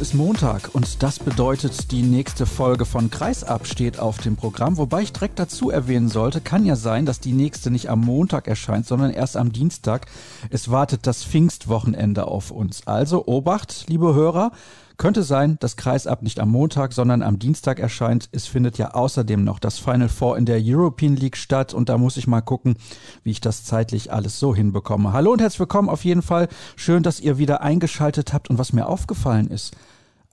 Ist Montag und das bedeutet, die nächste Folge von Kreisab steht auf dem Programm. Wobei ich direkt dazu erwähnen sollte, kann ja sein, dass die nächste nicht am Montag erscheint, sondern erst am Dienstag. Es wartet das Pfingstwochenende auf uns. Also Obacht, liebe Hörer. Könnte sein, dass Kreisab nicht am Montag, sondern am Dienstag erscheint. Es findet ja außerdem noch das Final Four in der European League statt und da muss ich mal gucken, wie ich das zeitlich alles so hinbekomme. Hallo und herzlich willkommen auf jeden Fall. Schön, dass ihr wieder eingeschaltet habt und was mir aufgefallen ist.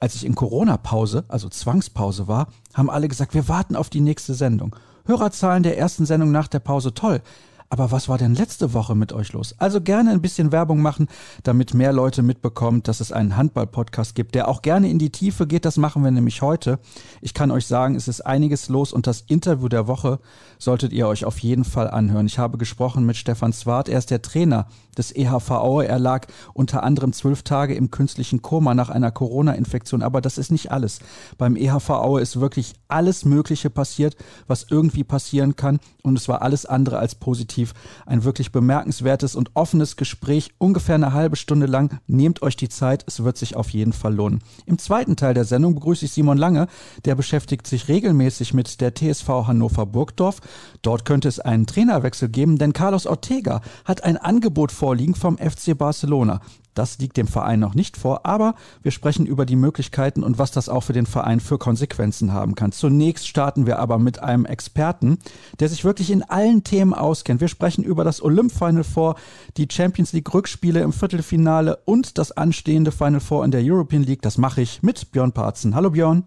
Als ich in Corona-Pause, also Zwangspause war, haben alle gesagt, wir warten auf die nächste Sendung. Hörerzahlen der ersten Sendung nach der Pause toll. Aber was war denn letzte Woche mit euch los? Also gerne ein bisschen Werbung machen, damit mehr Leute mitbekommen, dass es einen Handball-Podcast gibt, der auch gerne in die Tiefe geht. Das machen wir nämlich heute. Ich kann euch sagen, es ist einiges los und das Interview der Woche solltet ihr euch auf jeden Fall anhören. Ich habe gesprochen mit Stefan Zwart. Er ist der Trainer des EHVO. Er lag unter anderem zwölf Tage im künstlichen Koma nach einer Corona-Infektion. Aber das ist nicht alles. Beim EHVO ist wirklich alles Mögliche passiert, was irgendwie passieren kann. Und es war alles andere als positiv. Ein wirklich bemerkenswertes und offenes Gespräch, ungefähr eine halbe Stunde lang. Nehmt euch die Zeit, es wird sich auf jeden Fall lohnen. Im zweiten Teil der Sendung begrüße ich Simon Lange. Der beschäftigt sich regelmäßig mit der TSV Hannover Burgdorf. Dort könnte es einen Trainerwechsel geben, denn Carlos Ortega hat ein Angebot vorliegen vom FC Barcelona. Das liegt dem Verein noch nicht vor, aber wir sprechen über die Möglichkeiten und was das auch für den Verein für Konsequenzen haben kann. Zunächst starten wir aber mit einem Experten, der sich wirklich in allen Themen auskennt. Wir sprechen über das Olymp Final Four, die Champions League Rückspiele im Viertelfinale und das anstehende Final Four in der European League. Das mache ich mit Björn Parzen. Hallo Björn.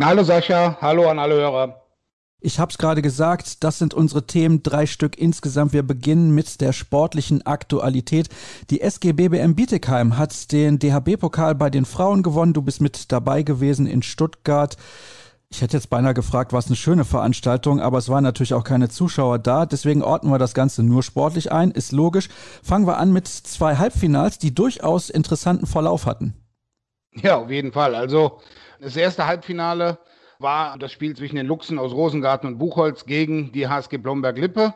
Hallo Sascha, hallo an alle Hörer. Ich habe es gerade gesagt, das sind unsere Themen, drei Stück insgesamt. Wir beginnen mit der sportlichen Aktualität. Die SG BBM Bietigheim hat den DHB-Pokal bei den Frauen gewonnen. Du bist mit dabei gewesen in Stuttgart. Ich hätte jetzt beinahe gefragt, war es eine schöne Veranstaltung, aber es waren natürlich auch keine Zuschauer da. Deswegen ordnen wir das Ganze nur sportlich ein. Ist logisch. Fangen wir an mit zwei Halbfinals, die durchaus interessanten Verlauf hatten. Ja, auf jeden Fall. Also das erste Halbfinale war das Spiel zwischen den Luchsen aus Rosengarten und Buchholz gegen die HSG Blomberg-Lippe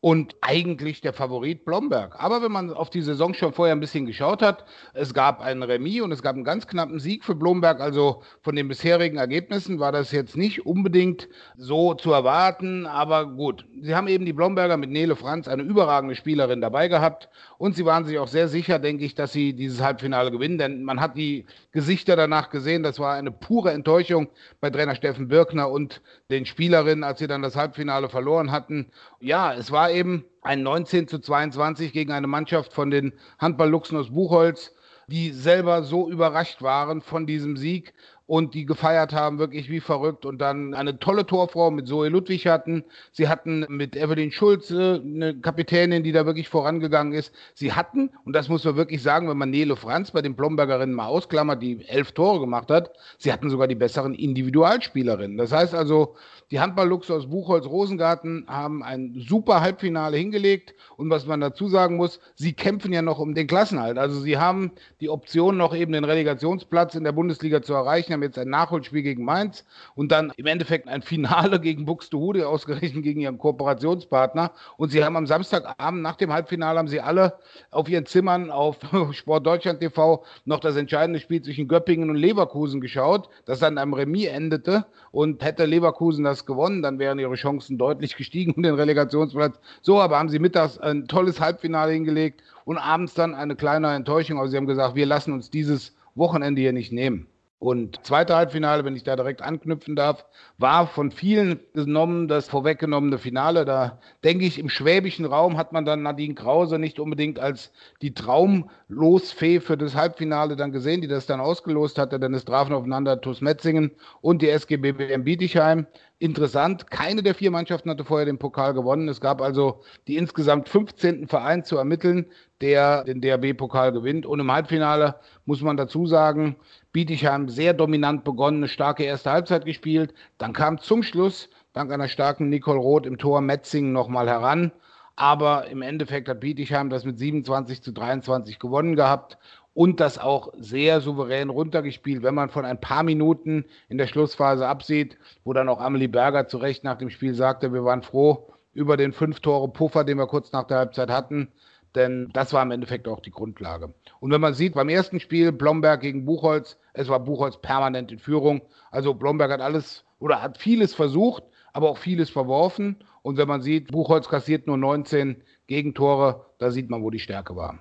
und eigentlich der Favorit Blomberg. Aber wenn man auf die Saison schon vorher ein bisschen geschaut hat, es gab einen Remis und es gab einen ganz knappen Sieg für Blomberg. Also von den bisherigen Ergebnissen war das jetzt nicht unbedingt so zu erwarten. Aber gut, sie haben eben die Blomberger mit Nele Franz, eine überragende Spielerin, dabei gehabt. Und sie waren sich auch sehr sicher, denke ich, dass sie dieses Halbfinale gewinnen. Denn man hat die Gesichter danach gesehen. Das war eine pure Enttäuschung bei Trainer Steffen Birkner und den Spielerinnen, als sie dann das Halbfinale verloren hatten. Ja, es war eben ein 19 zu 22 gegen eine Mannschaft von den Handball-Luchsen aus Buchholz, die selber so überrascht waren von diesem Sieg und die gefeiert haben, wirklich wie verrückt und dann eine tolle Torfrau mit Zoe Ludwig hatten. Sie hatten mit Evelyn Schulze eine Kapitänin, die da wirklich vorangegangen ist. Sie hatten, und das muss man wirklich sagen, wenn man Nele Franz bei den Blombergerinnen mal ausklammert, die elf Tore gemacht hat, sie hatten sogar die besseren Individualspielerinnen. Das heißt also, die Handball-Luchse aus Buchholz-Rosengarten haben ein super Halbfinale hingelegt. Und was man dazu sagen muss, sie kämpfen ja noch um den Klassenhalt. Also sie haben die Option, noch eben den Relegationsplatz in der Bundesliga zu erreichen, haben jetzt ein Nachholspiel gegen Mainz und dann im Endeffekt ein Finale gegen Buxtehude, ausgerechnet gegen ihren Kooperationspartner. Und sie haben am Samstagabend nach dem Halbfinale haben sie alle auf ihren Zimmern auf Sport Deutschland TV noch das entscheidende Spiel zwischen Göppingen und Leverkusen geschaut, das dann am Remis endete. Und hätte Leverkusen das gewonnen, dann wären ihre Chancen deutlich gestiegen um den Relegationsplatz. So, aber haben sie mittags ein tolles Halbfinale hingelegt und abends dann eine kleine Enttäuschung. Also sie haben gesagt, wir lassen uns dieses Wochenende hier nicht nehmen. Und zweite Halbfinale, wenn ich da direkt anknüpfen darf, war von vielen genommen das vorweggenommene Finale. Da denke ich, im schwäbischen Raum hat man dann Nadine Krause nicht unbedingt als die Traumlosfee für das Halbfinale dann gesehen, die das dann ausgelost hatte, denn es trafen aufeinander TuS Metzingen und die SGB BM Bietigheim. Interessant, keine der vier Mannschaften hatte vorher den Pokal gewonnen. Es gab also die insgesamt 15. Verein zu ermitteln, der den DRB-Pokal gewinnt. Und im Halbfinale muss man dazu sagen, Bietigheim sehr dominant begonnen, eine starke erste Halbzeit gespielt. Dann kam zum Schluss dank einer starken Nicole Roth im Tor Metzing nochmal heran. Aber im Endeffekt hat Bietigheim das mit 27 zu 23 gewonnen gehabt und das auch sehr souverän runtergespielt, wenn man von ein paar Minuten in der Schlussphase absieht, wo dann auch Amelie Berger zu Recht nach dem Spiel sagte, wir waren froh über den fünf Tore Puffer, den wir kurz nach der Halbzeit hatten, denn das war im Endeffekt auch die Grundlage. Und wenn man sieht, beim ersten Spiel Blomberg gegen Buchholz, es war Buchholz permanent in Führung. Also Blomberg hat alles oder hat vieles versucht, aber auch vieles verworfen. Und wenn man sieht, Buchholz kassiert nur 19 Gegentore, da sieht man, wo die Stärke war.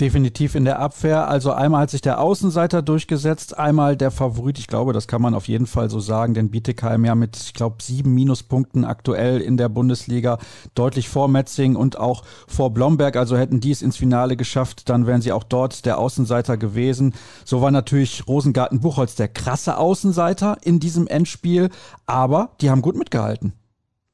Definitiv in der Abwehr. Also einmal hat sich der Außenseiter durchgesetzt, einmal der Favorit. Ich glaube, das kann man auf jeden Fall so sagen, denn Bietigheim ja mit, ich glaube, sieben Minuspunkten aktuell in der Bundesliga deutlich vor Metzing und auch vor Blomberg. Also hätten die es ins Finale geschafft, dann wären sie auch dort der Außenseiter gewesen. So war natürlich Rosengarten-Buchholz der krasse Außenseiter in diesem Endspiel, aber die haben gut mitgehalten.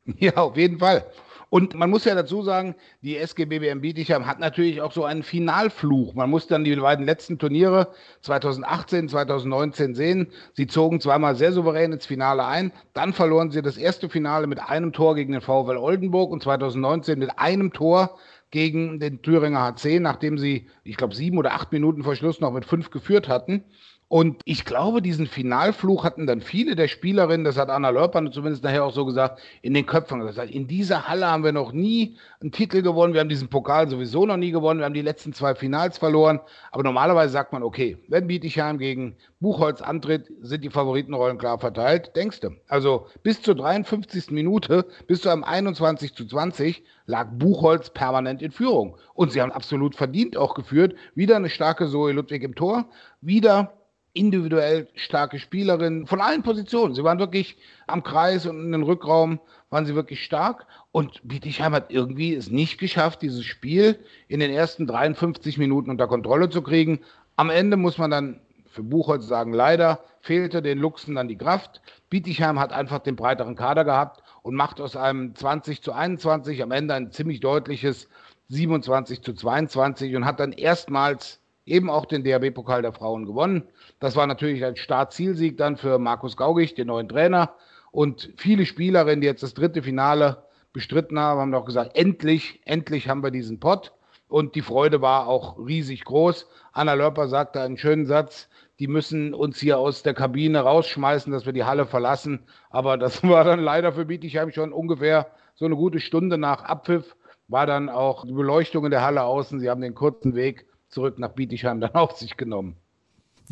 Ja, auf jeden Fall. Und man muss ja dazu sagen, die SG BBM Bietigheim hat natürlich auch so einen Finalfluch. Man muss dann die beiden letzten Turniere 2018, 2019 sehen. Sie zogen zweimal sehr souverän ins Finale ein. Dann verloren sie das erste Finale mit einem Tor gegen den VfL Oldenburg und 2019 mit einem Tor gegen den Thüringer HC, nachdem sie, ich glaube, sieben oder acht Minuten vor Schluss noch mit fünf geführt hatten. Und ich glaube, diesen Finalfluch hatten dann viele der Spielerinnen, das hat Anna Lörpern zumindest nachher auch so gesagt, in den Köpfen gesagt. In dieser Halle haben wir noch nie einen Titel gewonnen, wir haben diesen Pokal sowieso noch nie gewonnen, wir haben die letzten zwei Finals verloren. Aber normalerweise sagt man, okay, wenn Bietigheim gegen Buchholz antritt, sind die Favoritenrollen klar verteilt. Denkst du? Also bis zur 53. Minute, bis zu einem 21 zu 20, lag Buchholz permanent in Führung. Und sie haben absolut verdient auch geführt. Wieder eine starke Zoe Ludwig im Tor, wieder individuell starke Spielerinnen von allen Positionen. Sie waren wirklich am Kreis und in den Rückraum waren sie wirklich stark. Und Bietigheim hat irgendwie es nicht geschafft, dieses Spiel in den ersten 53 Minuten unter Kontrolle zu kriegen. Am Ende muss man dann für Buchholz sagen, leider fehlte den Luchsen dann die Kraft. Bietigheim hat einfach den breiteren Kader gehabt und macht aus einem 20 zu 21 am Ende ein ziemlich deutliches 27 zu 22 und hat dann erstmals eben auch den DHB-Pokal der Frauen gewonnen. Das war natürlich ein Start-Zielsieg dann für Markus Gaugig, den neuen Trainer. Und viele Spielerinnen, die jetzt das dritte Finale bestritten haben, haben auch gesagt, endlich, endlich haben wir diesen Pott. Und die Freude war auch riesig groß. Anna Lörper sagte einen schönen Satz, die müssen uns hier aus der Kabine rausschmeißen, dass wir die Halle verlassen. Aber das war dann leider für Bietigheim schon ungefähr so eine gute Stunde nach Abpfiff, war dann auch die Beleuchtung in der Halle außen. Sie haben den kurzen Weg zurück nach Bietigheim dann auf sich genommen.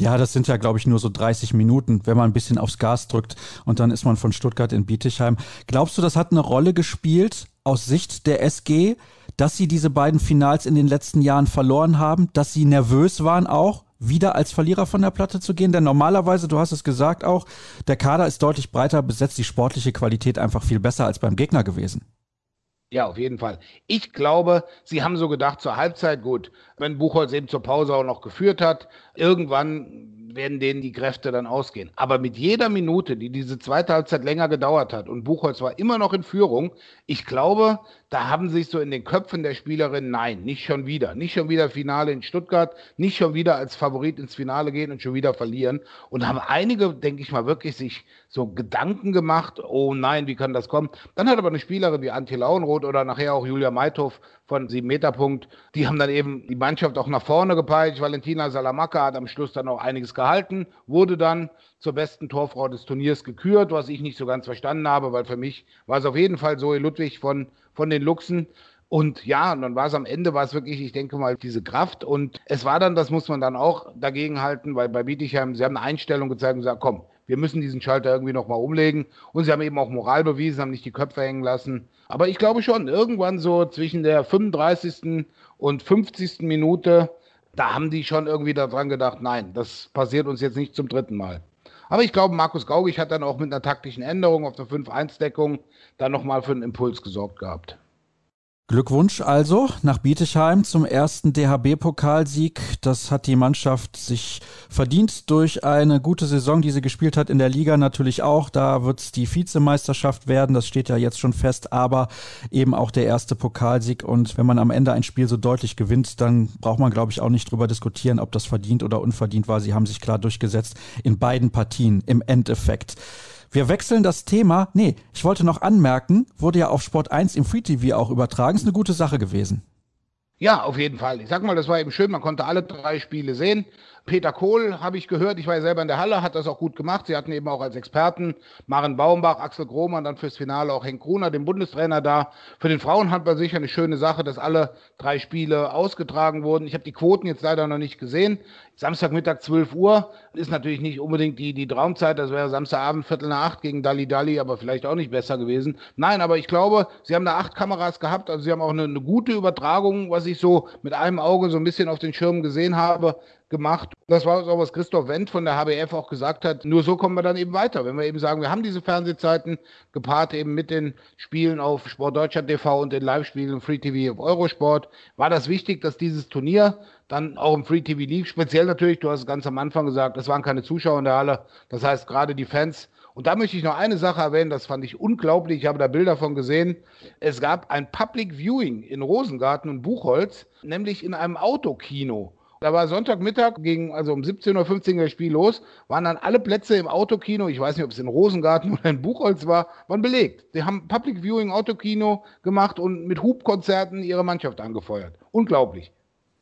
Ja, das sind ja, glaube ich, nur so 30 Minuten, wenn man ein bisschen aufs Gas drückt und dann ist man von Stuttgart in Bietigheim. Glaubst du, das hat eine Rolle gespielt aus Sicht der SG, dass sie diese beiden Finals in den letzten Jahren verloren haben, dass sie nervös waren auch? wieder als Verlierer von der Platte zu gehen? Denn normalerweise, du hast es gesagt auch, der Kader ist deutlich breiter besetzt, die sportliche Qualität einfach viel besser als beim Gegner gewesen. Ja, auf jeden Fall. Ich glaube, sie haben so gedacht zur Halbzeit, gut, wenn Buchholz eben zur Pause auch noch geführt hat, irgendwann werden denen die Kräfte dann ausgehen. Aber mit jeder Minute, die diese zweite Halbzeit länger gedauert hat und Buchholz war immer noch in Führung, ich glaube, da haben sich so in den Köpfen der Spielerin, nein, nicht schon wieder, nicht schon wieder Finale in Stuttgart, nicht schon wieder als Favorit ins Finale gehen und schon wieder verlieren. Und haben einige, denke ich mal, wirklich sich so Gedanken gemacht, oh nein, wie kann das kommen? Dann hat aber eine Spielerin wie Antje Lauenroth oder nachher auch Julia Meithof von sieben Meter Punkt, die haben dann eben die Mannschaft auch nach vorne gepeitscht. Valentina Salamaka hat am Schluss dann auch einiges gehalten, wurde dann zur besten Torfrau des Turniers gekürt, was ich nicht so ganz verstanden habe, weil für mich war es auf jeden Fall Zoe Ludwig von von den Luchsen. Und ja, und dann war es am Ende, war es wirklich, ich denke mal, diese Kraft. Und es war dann, das muss man dann auch dagegen halten, weil bei Bietigheim, sie haben eine Einstellung gezeigt und gesagt, komm, wir müssen diesen Schalter irgendwie nochmal umlegen. Und sie haben eben auch Moral bewiesen, haben nicht die Köpfe hängen lassen. Aber ich glaube schon, irgendwann so zwischen der 35. und 50. Minute, da haben die schon irgendwie daran gedacht, nein, das passiert uns jetzt nicht zum dritten Mal. Aber ich glaube, Markus Gaugig hat dann auch mit einer taktischen Änderung auf der 5-1-Deckung dann nochmal für einen Impuls gesorgt gehabt. Glückwunsch also nach Bietigheim zum ersten DHB-Pokalsieg. Das hat die Mannschaft sich verdient durch eine gute Saison, die sie gespielt hat in der Liga natürlich auch. Da wird es die Vizemeisterschaft werden, das steht ja jetzt schon fest, aber eben auch der erste Pokalsieg. Und wenn man am Ende ein Spiel so deutlich gewinnt, dann braucht man, glaube ich, auch nicht drüber diskutieren, ob das verdient oder unverdient war. Sie haben sich klar durchgesetzt in beiden Partien im Endeffekt. Wir wechseln das Thema. Nee, ich wollte noch anmerken, wurde ja auf Sport 1 im Free TV auch übertragen. Ist eine gute Sache gewesen. Ja, auf jeden Fall. Ich sag mal, das war eben schön. Man konnte alle drei Spiele sehen. Peter Kohl habe ich gehört, ich war ja selber in der Halle, hat das auch gut gemacht. Sie hatten eben auch als Experten Maren Baumbach, Axel Grohmann, dann fürs Finale auch Henk Gruner, den Bundestrainer da. Für den Frauenhandball sicher eine schöne Sache, dass alle drei Spiele ausgetragen wurden. Ich habe die Quoten jetzt leider noch nicht gesehen. Samstagmittag 12 Uhr ist natürlich nicht unbedingt die, die Traumzeit. Das wäre Samstagabend Viertel nach acht gegen Dali Dali, aber vielleicht auch nicht besser gewesen. Nein, aber ich glaube, sie haben da acht Kameras gehabt. Also sie haben auch eine, eine gute Übertragung, was ich so mit einem Auge so ein bisschen auf den Schirm gesehen habe gemacht. Das war auch, was Christoph Wendt von der HBF auch gesagt hat. Nur so kommen wir dann eben weiter. Wenn wir eben sagen, wir haben diese Fernsehzeiten gepaart eben mit den Spielen auf Sportdeutschland TV und den Live-Spielen Free TV auf Eurosport, war das wichtig, dass dieses Turnier dann auch im Free TV lief. Speziell natürlich, du hast es ganz am Anfang gesagt, es waren keine Zuschauer in der Halle. Das heißt, gerade die Fans und da möchte ich noch eine Sache erwähnen, das fand ich unglaublich. Ich habe da Bilder von gesehen. Es gab ein Public Viewing in Rosengarten und Buchholz, nämlich in einem Autokino. Da war Sonntagmittag, ging also um 17.15 Uhr das Spiel los, waren dann alle Plätze im Autokino, ich weiß nicht, ob es in Rosengarten oder in Buchholz war, waren belegt. Die haben Public Viewing Autokino gemacht und mit Hubkonzerten ihre Mannschaft angefeuert. Unglaublich.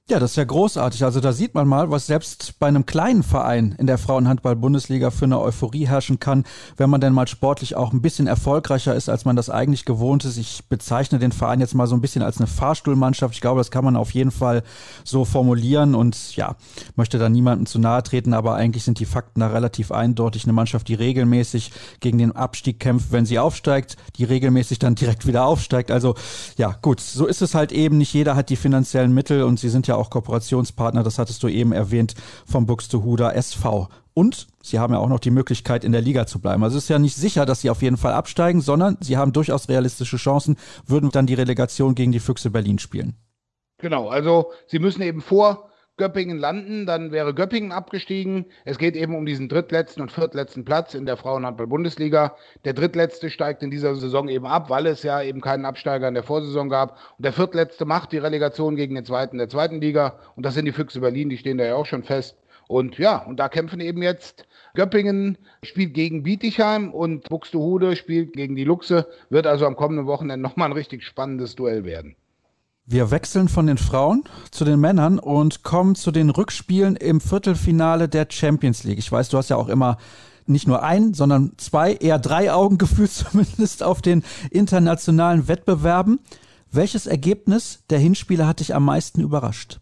Ja, das ist ja großartig. Also da sieht man mal, was selbst bei einem kleinen Verein in der Frauenhandball-Bundesliga für eine Euphorie herrschen kann, wenn man denn mal sportlich auch ein bisschen erfolgreicher ist, als man das eigentlich gewohnt ist. Ich bezeichne den Verein jetzt mal so ein bisschen als eine Fahrstuhlmannschaft. Ich glaube, das kann man auf jeden Fall so formulieren und ja, möchte da niemandem zu nahe treten, aber eigentlich sind die Fakten da relativ eindeutig. Eine Mannschaft, die regelmäßig gegen den Abstieg kämpft, wenn sie aufsteigt, die regelmäßig dann direkt wieder aufsteigt. Also ja, gut, so ist es halt eben. Nicht jeder hat die finanziellen Mittel und sie sind ja auch Kooperationspartner, das hattest du eben erwähnt, vom Buxtehuder SV. Und sie haben ja auch noch die Möglichkeit, in der Liga zu bleiben. Also es ist ja nicht sicher, dass sie auf jeden Fall absteigen, sondern sie haben durchaus realistische Chancen, würden dann die Relegation gegen die Füchse Berlin spielen. Genau, also sie müssen eben vor Göppingen landen, dann wäre Göppingen abgestiegen. Es geht eben um diesen drittletzten und viertletzten Platz in der Frauenhandball-Bundesliga. Der drittletzte steigt in dieser Saison eben ab, weil es ja eben keinen Absteiger in der Vorsaison gab. Und der viertletzte macht die Relegation gegen den zweiten der zweiten Liga. Und das sind die Füchse Berlin, die stehen da ja auch schon fest. Und ja, und da kämpfen eben jetzt Göppingen spielt gegen Bietigheim und Buxtehude spielt gegen die Luchse. Wird also am kommenden Wochenende nochmal ein richtig spannendes Duell werden. Wir wechseln von den Frauen zu den Männern und kommen zu den Rückspielen im Viertelfinale der Champions League. Ich weiß, du hast ja auch immer nicht nur ein, sondern zwei, eher drei Augen gefühlt zumindest auf den internationalen Wettbewerben. Welches Ergebnis der Hinspiele hat dich am meisten überrascht?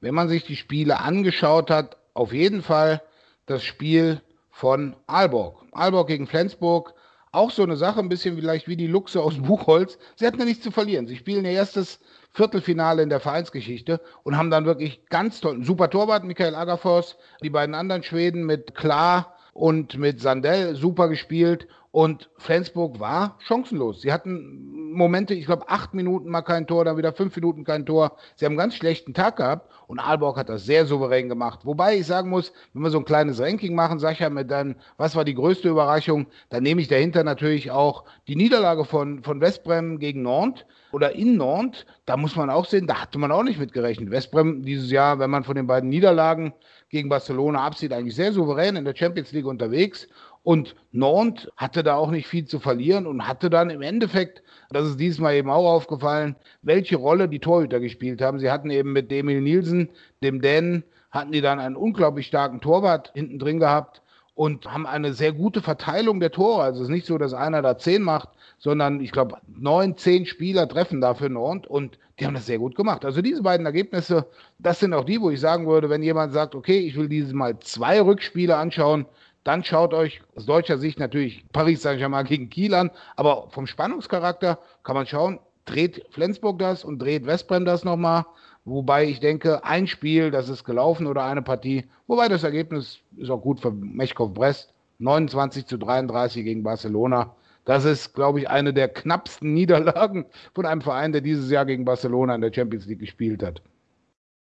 Wenn man sich die Spiele angeschaut hat, auf jeden Fall das Spiel von Aalborg. Aalborg gegen Flensburg. Auch so eine Sache, ein bisschen vielleicht wie die Luchse aus Buchholz. Sie hatten ja nichts zu verlieren. Sie spielen ihr erstes Viertelfinale in der Vereinsgeschichte und haben dann wirklich ganz toll, super Torwart, Michael Agafors, die beiden anderen Schweden mit Klar und mit Sandell super gespielt und Flensburg war chancenlos. Sie hatten Momente, ich glaube, acht Minuten mal kein Tor, dann wieder fünf Minuten kein Tor. Sie haben einen ganz schlechten Tag gehabt und Aalborg hat das sehr souverän gemacht. Wobei ich sagen muss, wenn wir so ein kleines Ranking machen, ja mit dann, was war die größte Überraschung, dann nehme ich dahinter natürlich auch die Niederlage von, von Westbrem gegen Nantes oder in Nantes, da muss man auch sehen, da hatte man auch nicht mit gerechnet. Westbrem dieses Jahr, wenn man von den beiden Niederlagen gegen Barcelona absieht, eigentlich sehr souverän in der Champions League unterwegs. Und Nantes hatte da auch nicht viel zu verlieren und hatte dann im Endeffekt, das ist diesmal eben auch aufgefallen, welche Rolle die Torhüter gespielt haben. Sie hatten eben mit Emil Nielsen, dem Dänen, hatten die dann einen unglaublich starken Torwart hinten drin gehabt und haben eine sehr gute Verteilung der Tore. Also es ist nicht so, dass einer da zehn macht, sondern ich glaube, neun, zehn Spieler treffen dafür Nord und die haben das sehr gut gemacht. Also diese beiden Ergebnisse, das sind auch die, wo ich sagen würde, wenn jemand sagt, okay, ich will dieses Mal zwei Rückspiele anschauen, dann schaut euch aus deutscher Sicht natürlich Paris Saint-Germain gegen Kiel an, aber vom Spannungscharakter kann man schauen, dreht Flensburg das und dreht Westbrem das nochmal. Wobei ich denke, ein Spiel, das ist gelaufen oder eine Partie, wobei das Ergebnis ist auch gut für Mechkov Brest. 29 zu 33 gegen Barcelona. Das ist, glaube ich, eine der knappsten Niederlagen von einem Verein, der dieses Jahr gegen Barcelona in der Champions League gespielt hat.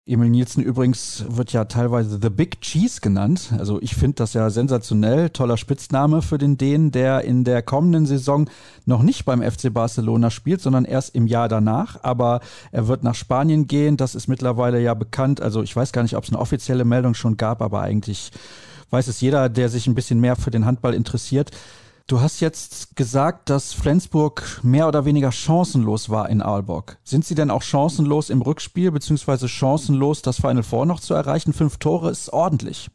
Emil Nielsen übrigens wird ja teilweise The Big Cheese genannt. Also ich finde das ja sensationell. Toller Spitzname für den Dänen, der in der kommenden Saison noch nicht beim FC Barcelona spielt, sondern erst im Jahr danach. Aber er wird nach Spanien gehen. Das ist mittlerweile ja bekannt. Also ich weiß gar nicht, ob es eine offizielle Meldung schon gab, aber eigentlich weiß es jeder, der sich ein bisschen mehr für den Handball interessiert. Du hast jetzt gesagt, dass Flensburg mehr oder weniger chancenlos war in Aalborg. Sind sie denn auch chancenlos im Rückspiel, beziehungsweise chancenlos, das Final Four noch zu erreichen? Fünf Tore ist ordentlich.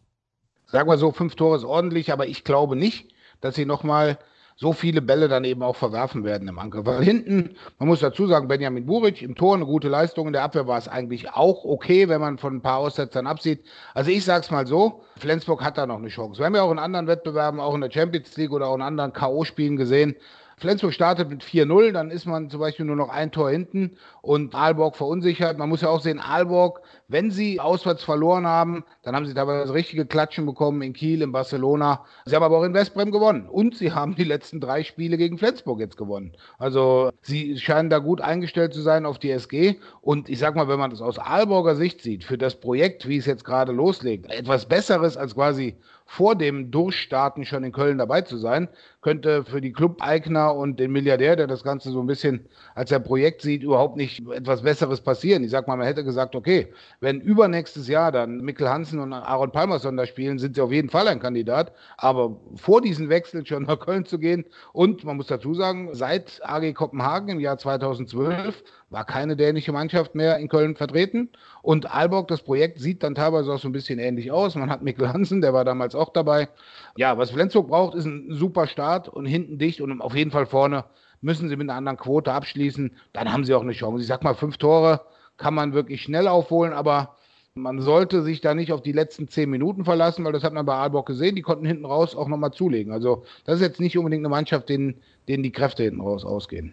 Sagen wir so, fünf Tore ist ordentlich, aber ich glaube nicht, dass sie nochmal so viele Bälle dann eben auch verwerfen werden im Angriff. Weil hinten, man muss dazu sagen, Benjamin Buric im Tor eine gute Leistung, in der Abwehr war es eigentlich auch okay, wenn man von ein paar Aussetzern absieht. Also ich sag's mal so, Flensburg hat da noch eine Chance. Wir haben ja auch in anderen Wettbewerben, auch in der Champions League oder auch in anderen K.O.-Spielen gesehen, Flensburg startet mit 4-0, dann ist man zum Beispiel nur noch ein Tor hinten und Aalborg verunsichert. Man muss ja auch sehen, Aalborg, wenn sie auswärts verloren haben, dann haben sie teilweise richtige Klatschen bekommen in Kiel, in Barcelona. Sie haben aber auch in Westbrem gewonnen und sie haben die letzten drei Spiele gegen Flensburg jetzt gewonnen. Also sie scheinen da gut eingestellt zu sein auf die SG und ich sag mal, wenn man das aus Aalborger Sicht sieht, für das Projekt, wie es jetzt gerade loslegt, etwas Besseres als quasi vor dem Durchstarten schon in Köln dabei zu sein, könnte für die Club-Eigner und den Milliardär, der das Ganze so ein bisschen als ein Projekt sieht, überhaupt nicht etwas Besseres passieren. Ich sag mal, man hätte gesagt, okay, wenn übernächstes Jahr dann Mikkel Hansen und Aaron Palmerson da spielen, sind sie auf jeden Fall ein Kandidat. Aber vor diesen Wechsel schon nach Köln zu gehen und man muss dazu sagen, seit AG Kopenhagen im Jahr 2012 war keine dänische Mannschaft mehr in Köln vertreten. Und Aalborg, das Projekt sieht dann teilweise auch so ein bisschen ähnlich aus. Man hat Mikkel Hansen, der war damals auch dabei. Ja, was Flensburg braucht, ist ein super Start und hinten dicht und auf jeden Fall vorne müssen sie mit einer anderen Quote abschließen. Dann haben sie auch eine Chance. Ich sag mal, fünf Tore kann man wirklich schnell aufholen, aber man sollte sich da nicht auf die letzten zehn Minuten verlassen, weil das hat man bei Aalborg gesehen. Die konnten hinten raus auch nochmal zulegen. Also, das ist jetzt nicht unbedingt eine Mannschaft, denen, denen die Kräfte hinten raus ausgehen.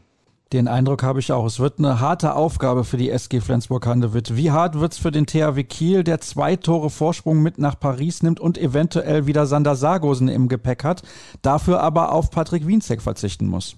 Den Eindruck habe ich auch. Es wird eine harte Aufgabe für die SG Flensburg-Handewitt. Wie hart wird es für den THW Kiel, der zwei Tore Vorsprung mit nach Paris nimmt und eventuell wieder Sander Sargosen im Gepäck hat, dafür aber auf Patrick Wienzek verzichten muss?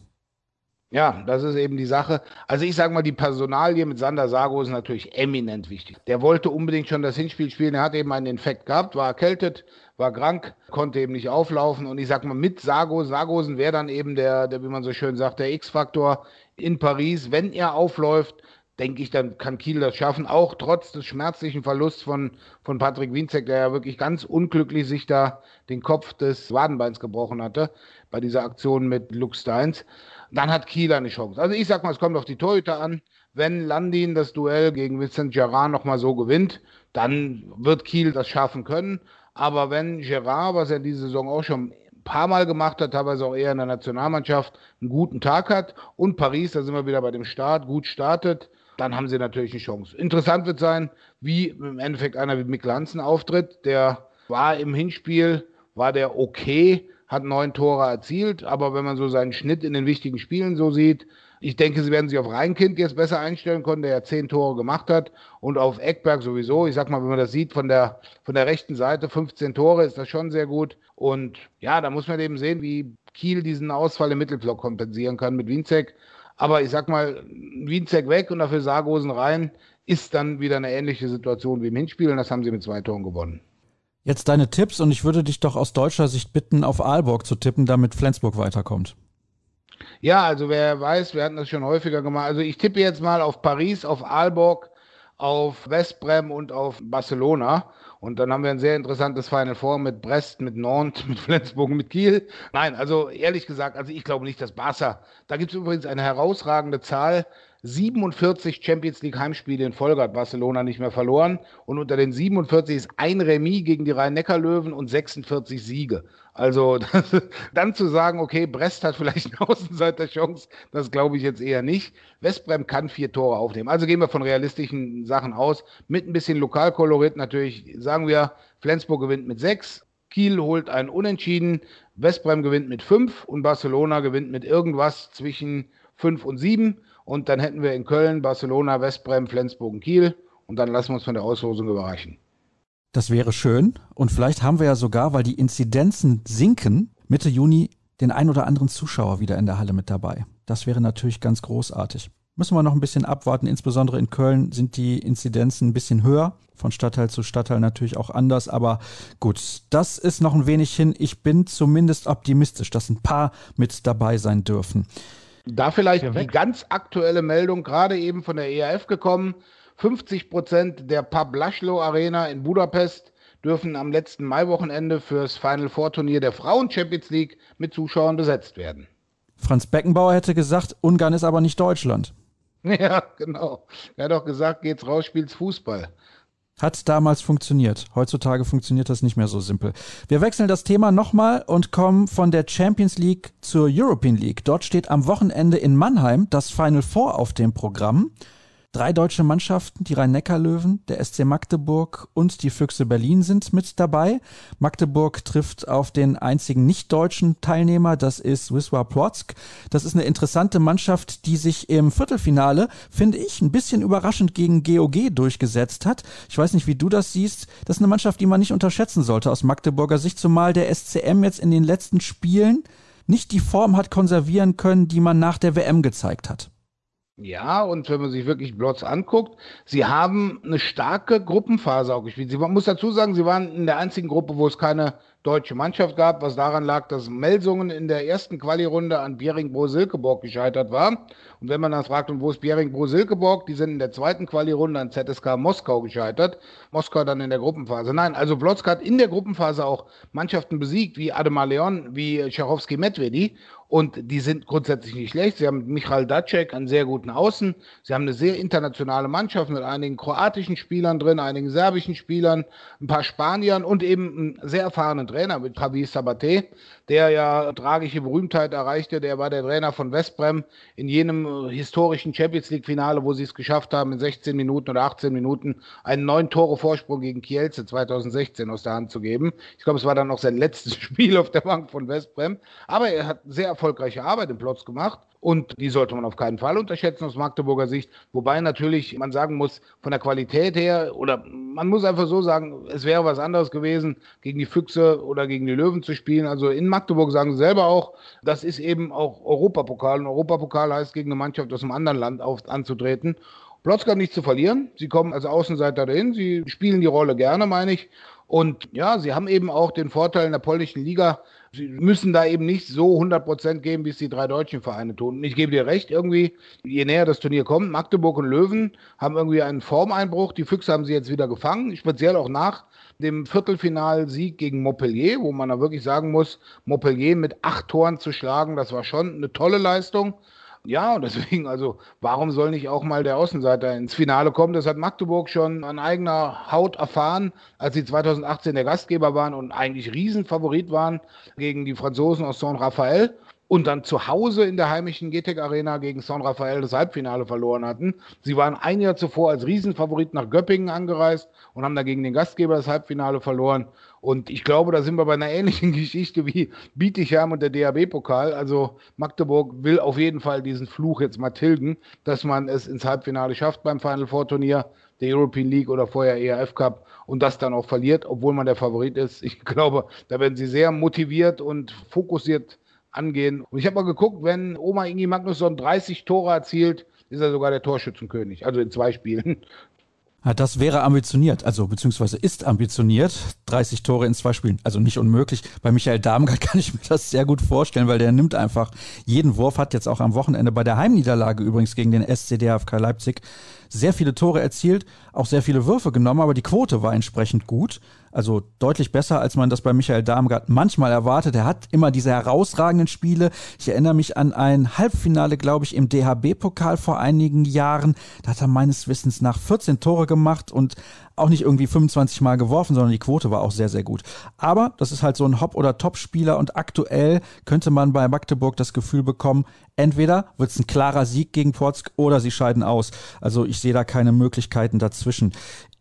Ja, das ist eben die Sache. Also ich sage mal, die Personalie mit Sander Sargo ist natürlich eminent wichtig. Der wollte unbedingt schon das Hinspiel spielen. Er hat eben einen Infekt gehabt, war erkältet, war krank, konnte eben nicht auflaufen. Und ich sag mal, mit Sargo, Sargosen wäre dann eben der, der, wie man so schön sagt, der X-Faktor in Paris. Wenn er aufläuft, denke ich, dann kann Kiel das schaffen, auch trotz des schmerzlichen Verlusts von, von Patrick Winzek, der ja wirklich ganz unglücklich sich da den Kopf des Wadenbeins gebrochen hatte bei dieser Aktion mit Luke Steins. Dann hat Kiel eine Chance. Also ich sag mal, es kommt auf die Torhüter an. Wenn Landin das Duell gegen Vincent Gerard nochmal so gewinnt, dann wird Kiel das schaffen können. Aber wenn Gerard, was er diese Saison auch schon paar Mal gemacht hat, teilweise auch eher in der Nationalmannschaft, einen guten Tag hat und Paris, da sind wir wieder bei dem Start, gut startet, dann haben sie natürlich eine Chance. Interessant wird sein, wie im Endeffekt einer wie Mikkel Hansen auftritt. Der war im Hinspiel, war der okay, hat neun Tore erzielt, aber wenn man so seinen Schnitt in den wichtigen Spielen so sieht, ich denke, sie werden sich auf Reinkind jetzt besser einstellen können, der ja zehn Tore gemacht hat. Und auf Eckberg sowieso. Ich sag mal, wenn man das sieht von der, von der rechten Seite, 15 Tore, ist das schon sehr gut. Und ja, da muss man eben sehen, wie Kiel diesen Ausfall im Mittelblock kompensieren kann mit Winzek. Aber ich sag mal, Winzek weg und dafür Sargosen rein, ist dann wieder eine ähnliche Situation wie im Hinspiel. Und das haben sie mit zwei Toren gewonnen. Jetzt deine Tipps und ich würde dich doch aus deutscher Sicht bitten, auf Aalborg zu tippen, damit Flensburg weiterkommt. Ja, also wer weiß, wir hatten das schon häufiger gemacht. Also ich tippe jetzt mal auf Paris, auf Aalborg, auf Westbrem und auf Barcelona. Und dann haben wir ein sehr interessantes Final Four mit Brest, mit Nantes, mit Flensburg, mit Kiel. Nein, also ehrlich gesagt, also ich glaube nicht, dass Barca, da gibt es übrigens eine herausragende Zahl, 47 Champions League Heimspiele in Folge hat Barcelona nicht mehr verloren. Und unter den 47 ist ein Remis gegen die Rhein-Neckar-Löwen und 46 Siege. Also das, dann zu sagen, okay, Brest hat vielleicht eine Außenseiterchance, das glaube ich jetzt eher nicht. Westbrem kann vier Tore aufnehmen. Also gehen wir von realistischen Sachen aus. Mit ein bisschen Lokalkolorit natürlich sagen wir, Flensburg gewinnt mit sechs, Kiel holt einen Unentschieden, Westbrem gewinnt mit fünf und Barcelona gewinnt mit irgendwas zwischen fünf und sieben. Und dann hätten wir in Köln, Barcelona, Westbrem, Flensburg und Kiel. Und dann lassen wir uns von der Auslosung überreichen. Das wäre schön. Und vielleicht haben wir ja sogar, weil die Inzidenzen sinken, Mitte Juni den ein oder anderen Zuschauer wieder in der Halle mit dabei. Das wäre natürlich ganz großartig. Müssen wir noch ein bisschen abwarten. Insbesondere in Köln sind die Inzidenzen ein bisschen höher. Von Stadtteil zu Stadtteil natürlich auch anders. Aber gut, das ist noch ein wenig hin. Ich bin zumindest optimistisch, dass ein paar mit dabei sein dürfen. Da vielleicht die ganz aktuelle Meldung, gerade eben von der ERF gekommen. 50 Prozent der Pablaschlo Arena in Budapest dürfen am letzten Maiwochenende fürs Final Four Turnier der Frauen Champions League mit Zuschauern besetzt werden. Franz Beckenbauer hätte gesagt, Ungarn ist aber nicht Deutschland. Ja, genau. Er hat doch gesagt, geht's raus, spielt's Fußball. Hat damals funktioniert. Heutzutage funktioniert das nicht mehr so simpel. Wir wechseln das Thema nochmal und kommen von der Champions League zur European League. Dort steht am Wochenende in Mannheim das Final Four auf dem Programm. Drei deutsche Mannschaften, die Rhein-Neckar-Löwen, der SC Magdeburg und die Füchse Berlin sind mit dabei. Magdeburg trifft auf den einzigen nicht-deutschen Teilnehmer, das ist Wisła Płock. Das ist eine interessante Mannschaft, die sich im Viertelfinale, finde ich, ein bisschen überraschend gegen GOG durchgesetzt hat. Ich weiß nicht, wie du das siehst. Das ist eine Mannschaft, die man nicht unterschätzen sollte aus Magdeburger Sicht, zumal der SCM jetzt in den letzten Spielen nicht die Form hat konservieren können, die man nach der WM gezeigt hat. Ja, und wenn man sich wirklich Blots anguckt, sie haben eine starke Gruppenphase auch gespielt. Sie, man muss dazu sagen, sie waren in der einzigen Gruppe, wo es keine deutsche Mannschaft gab, was daran lag, dass Melsungen in der ersten Quali-Runde an Bering-Bro-Silkeborg gescheitert war. Und wenn man dann fragt, und wo ist Bering-Bro-Silkeborg, die sind in der zweiten Quali-Runde an ZSK Moskau gescheitert. Moskau dann in der Gruppenphase. Nein, also Blotzka hat in der Gruppenphase auch Mannschaften besiegt, wie Ademar Leon, wie Charowski Medvedi. Und die sind grundsätzlich nicht schlecht. Sie haben Michal Dacek, einen sehr guten Außen. Sie haben eine sehr internationale Mannschaft mit einigen kroatischen Spielern drin, einigen serbischen Spielern, ein paar Spaniern und eben einen sehr erfahrenen Trainer mit Travis Sabate, der ja tragische Berühmtheit erreichte. Der war der Trainer von Westbrem in jenem historischen Champions League Finale, wo sie es geschafft haben, in 16 Minuten oder 18 Minuten einen neun Tore Vorsprung gegen Kielce 2016 aus der Hand zu geben. Ich glaube, es war dann noch sein letztes Spiel auf der Bank von Westbrem. Aber er hat sehr erfolgreiche Arbeit im Plotz gemacht. Und die sollte man auf keinen Fall unterschätzen aus Magdeburger Sicht. Wobei natürlich man sagen muss, von der Qualität her, oder man muss einfach so sagen, es wäre was anderes gewesen, gegen die Füchse oder gegen die Löwen zu spielen. Also in Magdeburg sagen sie selber auch, das ist eben auch Europapokal. Und Europapokal heißt, gegen eine Mannschaft aus einem anderen Land auf, anzutreten. Plotzka nicht zu verlieren. Sie kommen als Außenseiter dahin. Sie spielen die Rolle gerne, meine ich. Und ja, sie haben eben auch den Vorteil in der polnischen Liga, sie müssen da eben nicht so 100 Prozent geben, wie es die drei deutschen Vereine tun. Und ich gebe dir recht, irgendwie, je näher das Turnier kommt, Magdeburg und Löwen haben irgendwie einen Formeinbruch. Die Füchse haben sie jetzt wieder gefangen, speziell auch nach dem Viertelfinalsieg gegen Montpellier, wo man da wirklich sagen muss, Montpellier mit acht Toren zu schlagen, das war schon eine tolle Leistung. Ja, und deswegen, also, warum soll nicht auch mal der Außenseiter ins Finale kommen? Das hat Magdeburg schon an eigener Haut erfahren, als sie 2018 der Gastgeber waren und eigentlich Riesenfavorit waren gegen die Franzosen aus Saint-Raphael und dann zu Hause in der heimischen GTEC Arena gegen San Rafael das Halbfinale verloren hatten. Sie waren ein Jahr zuvor als Riesenfavorit nach Göppingen angereist und haben dagegen den Gastgeber das Halbfinale verloren. Und ich glaube, da sind wir bei einer ähnlichen Geschichte wie Bietigheim und der DAB-Pokal. Also Magdeburg will auf jeden Fall diesen Fluch jetzt mal tilgen, dass man es ins Halbfinale schafft beim Final Four Turnier der European League oder vorher ERF Cup und das dann auch verliert, obwohl man der Favorit ist. Ich glaube, da werden sie sehr motiviert und fokussiert angehen. Und ich habe mal geguckt, wenn Oma Ingi Magnusson 30 Tore erzielt, ist er sogar der Torschützenkönig, also in zwei Spielen. Ja, das wäre ambitioniert, also beziehungsweise ist ambitioniert. 30 Tore in zwei Spielen, also nicht unmöglich. Bei Michael Damgard kann ich mir das sehr gut vorstellen, weil der nimmt einfach jeden Wurf, hat jetzt auch am Wochenende bei der Heimniederlage übrigens gegen den SCDFK Leipzig sehr viele Tore erzielt, auch sehr viele Würfe genommen, aber die Quote war entsprechend gut. Also deutlich besser, als man das bei Michael Darmgard manchmal erwartet. Er hat immer diese herausragenden Spiele. Ich erinnere mich an ein Halbfinale, glaube ich, im DHB-Pokal vor einigen Jahren. Da hat er meines Wissens nach 14 Tore gemacht und auch nicht irgendwie 25 Mal geworfen, sondern die Quote war auch sehr, sehr gut. Aber das ist halt so ein Hop- oder Top-Spieler und aktuell könnte man bei Magdeburg das Gefühl bekommen, entweder wird es ein klarer Sieg gegen Porzk oder sie scheiden aus. Also ich sehe da keine Möglichkeiten dazwischen.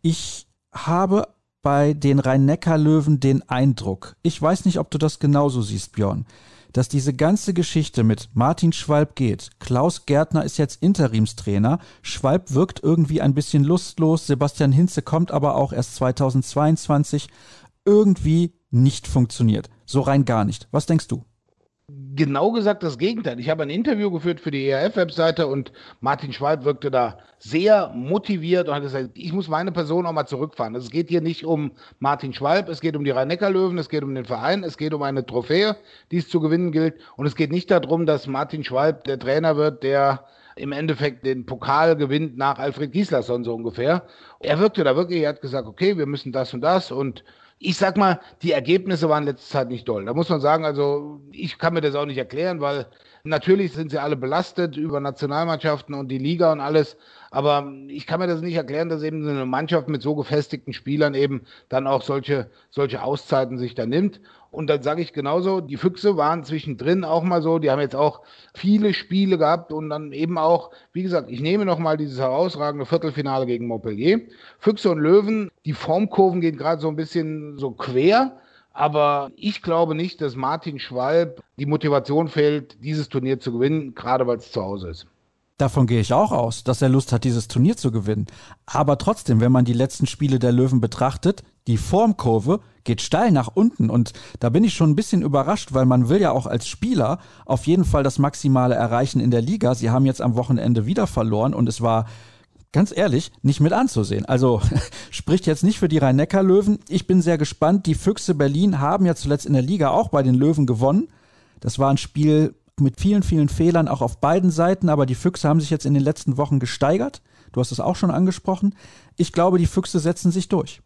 Ich habe bei den Rhein-Neckar-Löwen den Eindruck, ich weiß nicht, ob du das genauso siehst, Björn, dass diese ganze Geschichte mit Martin Schwalb geht. Klaus Gärtner ist jetzt Interimstrainer. Schwalb wirkt irgendwie ein bisschen lustlos. Sebastian Hinze kommt aber auch erst 2022. Irgendwie nicht funktioniert. So rein gar nicht. Was denkst du? Genau gesagt das Gegenteil. Ich habe ein Interview geführt für die ERF-Webseite und Martin Schwalb wirkte da sehr motiviert und hat gesagt, ich muss meine Person auch mal zurückfahren. Es geht hier nicht um Martin Schwalb, es geht um die Rhein-Neckar-Löwen, es geht um den Verein, es geht um eine Trophäe, die es zu gewinnen gilt. Und es geht nicht darum, dass Martin Schwalb der Trainer wird, der im Endeffekt den Pokal gewinnt nach Alfred Gislason so ungefähr. Er wirkte da wirklich, er hat gesagt, okay, wir müssen das und das und ich sag mal, die Ergebnisse waren letzte Zeit nicht doll. Da muss man sagen, also ich kann mir das auch nicht erklären, weil natürlich sind sie alle belastet über Nationalmannschaften und die Liga und alles. Aber ich kann mir das nicht erklären, dass eben eine Mannschaft mit so gefestigten Spielern eben dann auch solche, solche Auszeiten sich da nimmt. Und dann sage ich genauso, die Füchse waren zwischendrin auch mal so, die haben jetzt auch viele Spiele gehabt und dann eben auch, wie gesagt, ich nehme nochmal dieses herausragende Viertelfinale gegen Montpellier. Füchse und Löwen, die Formkurven gehen gerade so ein bisschen so quer. Aber ich glaube nicht, dass Martin Schwalb die Motivation fehlt, dieses Turnier zu gewinnen, gerade weil es zu Hause ist. Davon gehe ich auch aus, dass er Lust hat, dieses Turnier zu gewinnen. Aber trotzdem, wenn man die letzten Spiele der Löwen betrachtet, die Formkurve geht steil nach unten und da bin ich schon ein bisschen überrascht, weil man will ja auch als Spieler auf jeden Fall das Maximale erreichen in der Liga. Sie haben jetzt am Wochenende wieder verloren und es war ganz ehrlich, nicht mit anzusehen. Also spricht jetzt nicht für die Rhein-Neckar-Löwen. Ich bin sehr gespannt. Die Füchse Berlin haben ja zuletzt in der Liga auch bei den Löwen gewonnen. Das war ein Spiel, mit vielen, vielen Fehlern auch auf beiden Seiten, aber die Füchse haben sich jetzt in den letzten Wochen gesteigert. Du hast es auch schon angesprochen. Ich glaube, die Füchse setzen sich durch.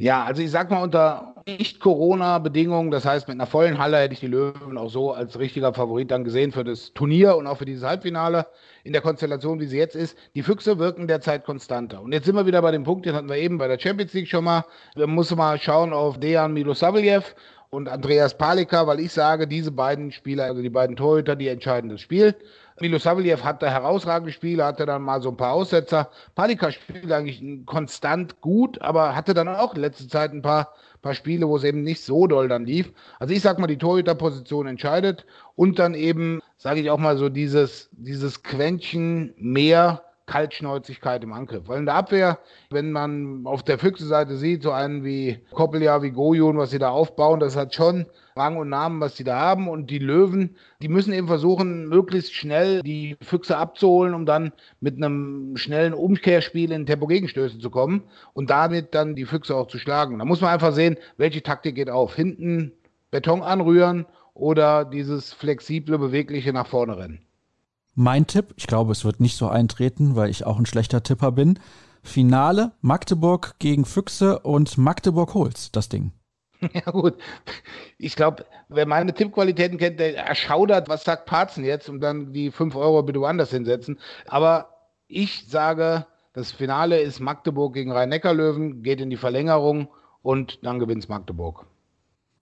Ja, also ich sag mal unter Nicht-Corona-Bedingungen, das heißt mit einer vollen Halle hätte ich die Löwen auch so als richtiger Favorit dann gesehen für das Turnier und auch für dieses Halbfinale in der Konstellation, wie sie jetzt ist. Die Füchse wirken derzeit konstanter. Und jetzt sind wir wieder bei dem Punkt, den hatten wir eben bei der Champions League schon mal. Da muss mal schauen auf Dejan Milosavljev und Andreas Palika, weil ich sage, diese beiden Spieler, also die beiden Torhüter, die entscheiden das Spiel. Milo Saveljev hatte herausragende Spiele, hatte dann mal so ein paar Aussetzer. Palika spielt eigentlich konstant gut, aber hatte dann auch in letzter Zeit ein paar, paar Spiele, wo es eben nicht so doll dann lief. Also ich sag mal, die Torhüterposition entscheidet und dann eben, sage ich auch mal so, dieses, dieses Quäntchen mehr Kaltschnäuzigkeit im Angriff. Weil in der Abwehr, wenn man auf der Füchse-Seite sieht, so einen wie Koppelja, wie Gojun, was sie da aufbauen, das hat schon Rang und Namen, was sie da haben. Und die Löwen, die müssen eben versuchen, möglichst schnell die Füchse abzuholen, um dann mit einem schnellen Umkehrspiel in Tempo-Gegenstöße zu kommen und damit dann die Füchse auch zu schlagen. Da muss man einfach sehen, welche Taktik geht auf. Hinten Beton anrühren oder dieses flexible, bewegliche nach vorne rennen. Mein Tipp, ich glaube, es wird nicht so eintreten, weil ich auch ein schlechter Tipper bin. Finale Magdeburg gegen Füchse und Magdeburg holt's das Ding. Ja gut, ich glaube, wer meine Tippqualitäten kennt, der erschaudert, was sagt Parzen jetzt und dann die 5 Euro bitte woanders hinsetzen. Aber ich sage, das Finale ist Magdeburg gegen Rhein-Neckar-Löwen, geht in die Verlängerung und dann gewinnt Magdeburg.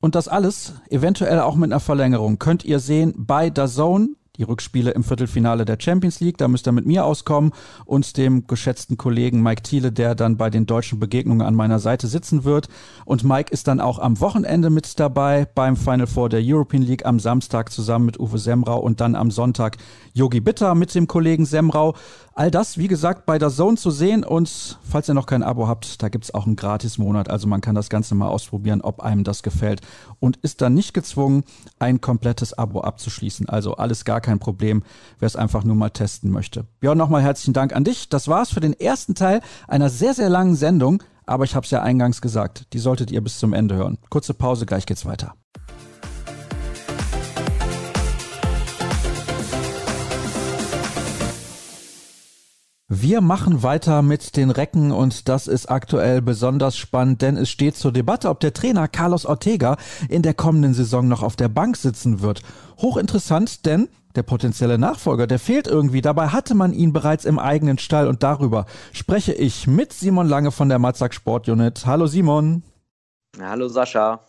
Und das alles, eventuell auch mit einer Verlängerung, könnt ihr sehen bei der Zone die Rückspiele im Viertelfinale der Champions League. Da müsst ihr mit mir auskommen und dem geschätzten Kollegen Mike Thiele, der dann bei den deutschen Begegnungen an meiner Seite sitzen wird. Und Mike ist dann auch am Wochenende mit dabei beim Final Four der European League am Samstag zusammen mit Uwe Semrau und dann am Sonntag Yogi Bitter mit dem Kollegen Semrau. All das, wie gesagt, bei der Zone zu sehen und falls ihr noch kein Abo habt, da gibt's auch einen Gratis-Monat. Also man kann das Ganze mal ausprobieren, ob einem das gefällt und ist dann nicht gezwungen, ein komplettes Abo abzuschließen. Also alles gar kein Problem, wer es einfach nur mal testen möchte. Björn, nochmal herzlichen Dank an dich. Das war's für den ersten Teil einer sehr, sehr langen Sendung. Aber ich habe es ja eingangs gesagt, die solltet ihr bis zum Ende hören. Kurze Pause, gleich geht's weiter. Wir machen weiter mit den Recken und das ist aktuell besonders spannend, denn es steht zur Debatte, ob der Trainer Carlos Ortega in der kommenden Saison noch auf der Bank sitzen wird. Hochinteressant, denn der potenzielle Nachfolger, der fehlt irgendwie. Dabei hatte man ihn bereits im eigenen Stall und darüber spreche ich mit Simon Lange von der Matzak Sport Unit. Hallo Simon. Hallo Sascha.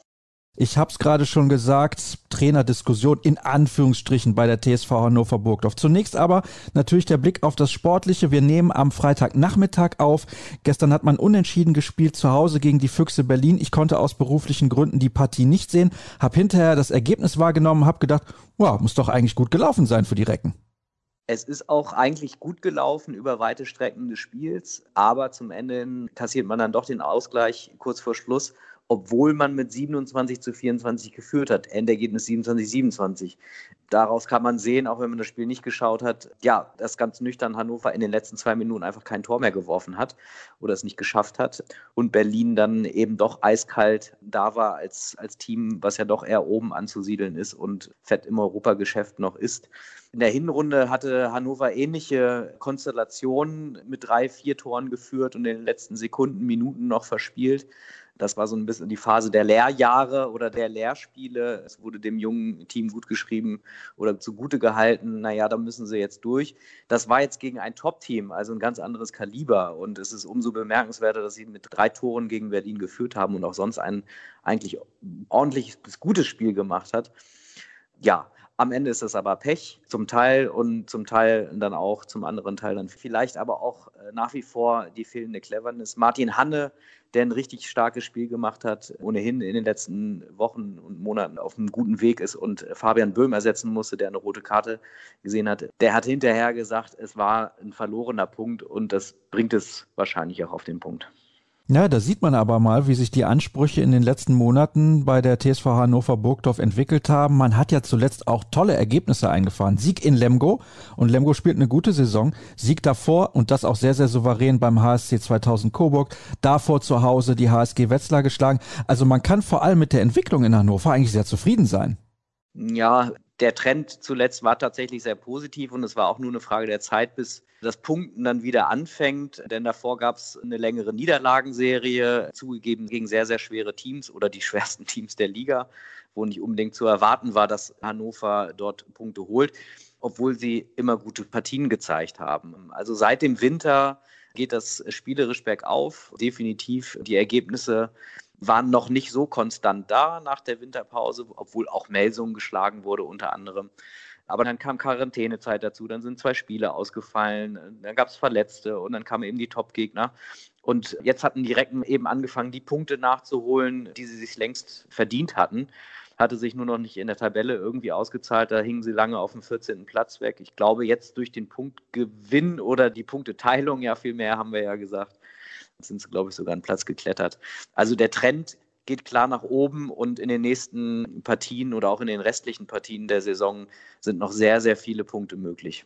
Ich habe es gerade schon gesagt, Trainerdiskussion in Anführungsstrichen bei der TSV Hannover Burgdorf. Zunächst aber natürlich der Blick auf das Sportliche. Wir nehmen am Freitagnachmittag auf. Gestern hat man unentschieden gespielt zu Hause gegen die Füchse Berlin. Ich konnte aus beruflichen Gründen die Partie nicht sehen, habe hinterher das Ergebnis wahrgenommen, habe gedacht, wow, muss doch eigentlich gut gelaufen sein für die Recken. Es ist auch eigentlich gut gelaufen über weite Strecken des Spiels, aber zum Ende kassiert man dann doch den Ausgleich kurz vor Schluss obwohl man mit 27 zu 24 geführt hat. Endergebnis 27 27. Daraus kann man sehen, auch wenn man das Spiel nicht geschaut hat, ja, dass ganz nüchtern Hannover in den letzten zwei Minuten einfach kein Tor mehr geworfen hat oder es nicht geschafft hat und Berlin dann eben doch eiskalt da war als, als Team, was ja doch eher oben anzusiedeln ist und fett im Europageschäft noch ist. In der Hinrunde hatte Hannover ähnliche Konstellationen mit drei, vier Toren geführt und in den letzten Sekunden, Minuten noch verspielt Das war so ein bisschen die Phase der Lehrjahre oder der Lehrspiele. Es wurde dem jungen Team gut geschrieben oder zugute gehalten, naja, da müssen sie jetzt durch. Das war jetzt gegen ein Top-Team, also ein ganz anderes Kaliber. Und es ist umso bemerkenswerter, dass sie mit drei Toren gegen Berlin geführt haben und auch sonst ein eigentlich ordentliches bis gutes Spiel gemacht hat. Ja, am Ende ist es aber Pech zum Teil und zum Teil dann auch zum anderen Teil dann vielleicht aber auch äh, nach wie vor die fehlende Cleverness. Martin Hanne, der ein richtig starkes Spiel gemacht hat, ohnehin in den letzten Wochen und Monaten auf einem guten Weg ist und Fabian Böhm ersetzen musste, der eine rote Karte gesehen hat. Der hat hinterher gesagt, es war ein verlorener Punkt und das bringt es wahrscheinlich auch auf den Punkt. Ja, da sieht man aber mal, wie sich die Ansprüche in den letzten Monaten bei der TSV Hannover Burgdorf entwickelt haben. Man hat ja zuletzt auch tolle Ergebnisse eingefahren. Sieg in Lemgo und Lemgo spielt eine gute Saison. Sieg davor und das auch sehr, sehr souverän beim HSC 2000 Coburg. Davor zu Hause die HSG Wetzlar geschlagen. Also man kann vor allem mit der Entwicklung in Hannover eigentlich sehr zufrieden sein. Ja, der Trend zuletzt war tatsächlich sehr positiv und es war auch nur eine Frage der Zeit, bis das Punkten dann wieder anfängt. Denn davor gab es eine längere Niederlagenserie, zugegeben gegen sehr, sehr schwere Teams oder die schwersten Teams der Liga, wo nicht unbedingt zu erwarten war, dass Hannover dort Punkte holt, obwohl sie immer gute Partien gezeigt haben. Also seit dem Winter geht das spielerisch bergauf. Definitiv die Ergebnisse waren noch nicht so konstant da nach der Winterpause, obwohl auch Melsungen geschlagen wurde unter anderem. Aber dann kam Quarantänezeit dazu, dann sind zwei Spiele ausgefallen, dann gab es Verletzte und dann kamen eben die Top-Gegner. Und jetzt hatten die Recken eben angefangen, die Punkte nachzuholen, die sie sich längst verdient hatten. Hatte sich nur noch nicht in der Tabelle irgendwie ausgezahlt. Da hingen sie lange auf dem 14. Platz weg. Ich glaube, jetzt durch den Punktgewinn oder die Punkteteilung, ja, viel mehr haben wir ja gesagt, sind sie, glaube ich, sogar einen Platz geklettert. Also der Trend geht klar nach oben und in den nächsten Partien oder auch in den restlichen Partien der Saison sind noch sehr, sehr viele Punkte möglich.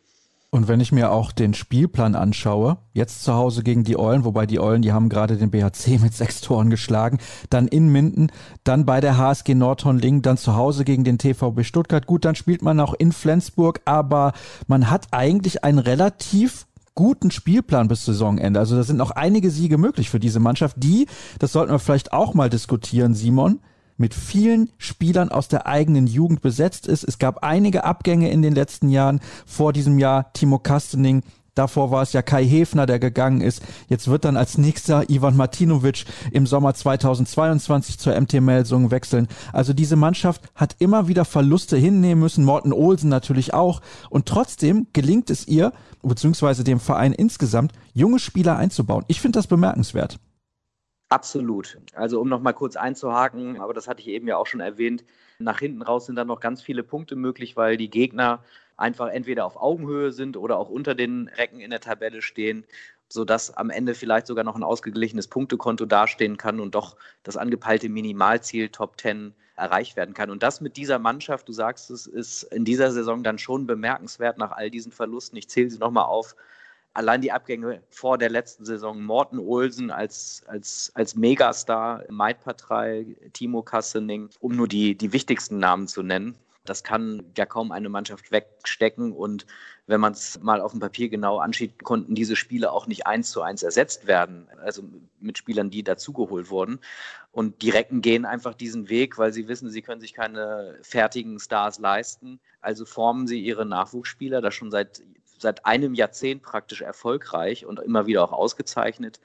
Und wenn ich mir auch den Spielplan anschaue, jetzt zu Hause gegen die Eulen, wobei die Eulen, die haben gerade den BHC mit sechs Toren geschlagen, dann in Minden, dann bei der HSG Nordhorn-Lingen, dann zu Hause gegen den TVB Stuttgart. Gut, dann spielt man auch in Flensburg, aber man hat eigentlich ein relativ guten Spielplan bis Saisonende. Also da sind noch einige Siege möglich für diese Mannschaft, die, das sollten wir vielleicht auch mal diskutieren, Simon, mit vielen Spielern aus der eigenen Jugend besetzt ist. Es gab einige Abgänge in den letzten Jahren. Vor diesem Jahr Timo Kastening, Davor war es ja Kai Hefner, der gegangen ist. Jetzt wird dann als nächster Ivan Martinovic im Sommer 2022 zur MT Melsungen wechseln. Also diese Mannschaft hat immer wieder Verluste hinnehmen müssen. Morten Olsen natürlich auch. Und trotzdem gelingt es ihr, beziehungsweise dem Verein insgesamt, junge Spieler einzubauen. Ich finde das bemerkenswert. Absolut. Also um noch mal kurz einzuhaken, aber das hatte ich eben ja auch schon erwähnt, nach hinten raus sind dann noch ganz viele Punkte möglich, weil die Gegner einfach entweder auf Augenhöhe sind oder auch unter den Recken in der Tabelle stehen, sodass am Ende vielleicht sogar noch ein ausgeglichenes Punktekonto dastehen kann und doch das angepeilte Minimalziel Top 10 erreicht werden kann. Und das mit dieser Mannschaft, du sagst es, ist in dieser Saison dann schon bemerkenswert nach all diesen Verlusten. Ich zähle sie nochmal auf. Allein die Abgänge vor der letzten Saison, Morten Olsen als, als, als Megastar, Maid Patrei, Timo Kassening, um nur die, die wichtigsten Namen zu nennen. Das kann ja kaum eine Mannschaft wegstecken. Und wenn man es mal auf dem Papier genau ansieht, konnten diese Spiele auch nicht eins zu eins ersetzt werden. Also mit Spielern, die dazugeholt wurden. Und die Recken gehen einfach diesen Weg, weil sie wissen, sie können sich keine fertigen Stars leisten. Also formen sie ihre Nachwuchsspieler, das schon seit, seit einem Jahrzehnt praktisch erfolgreich und immer wieder auch ausgezeichnet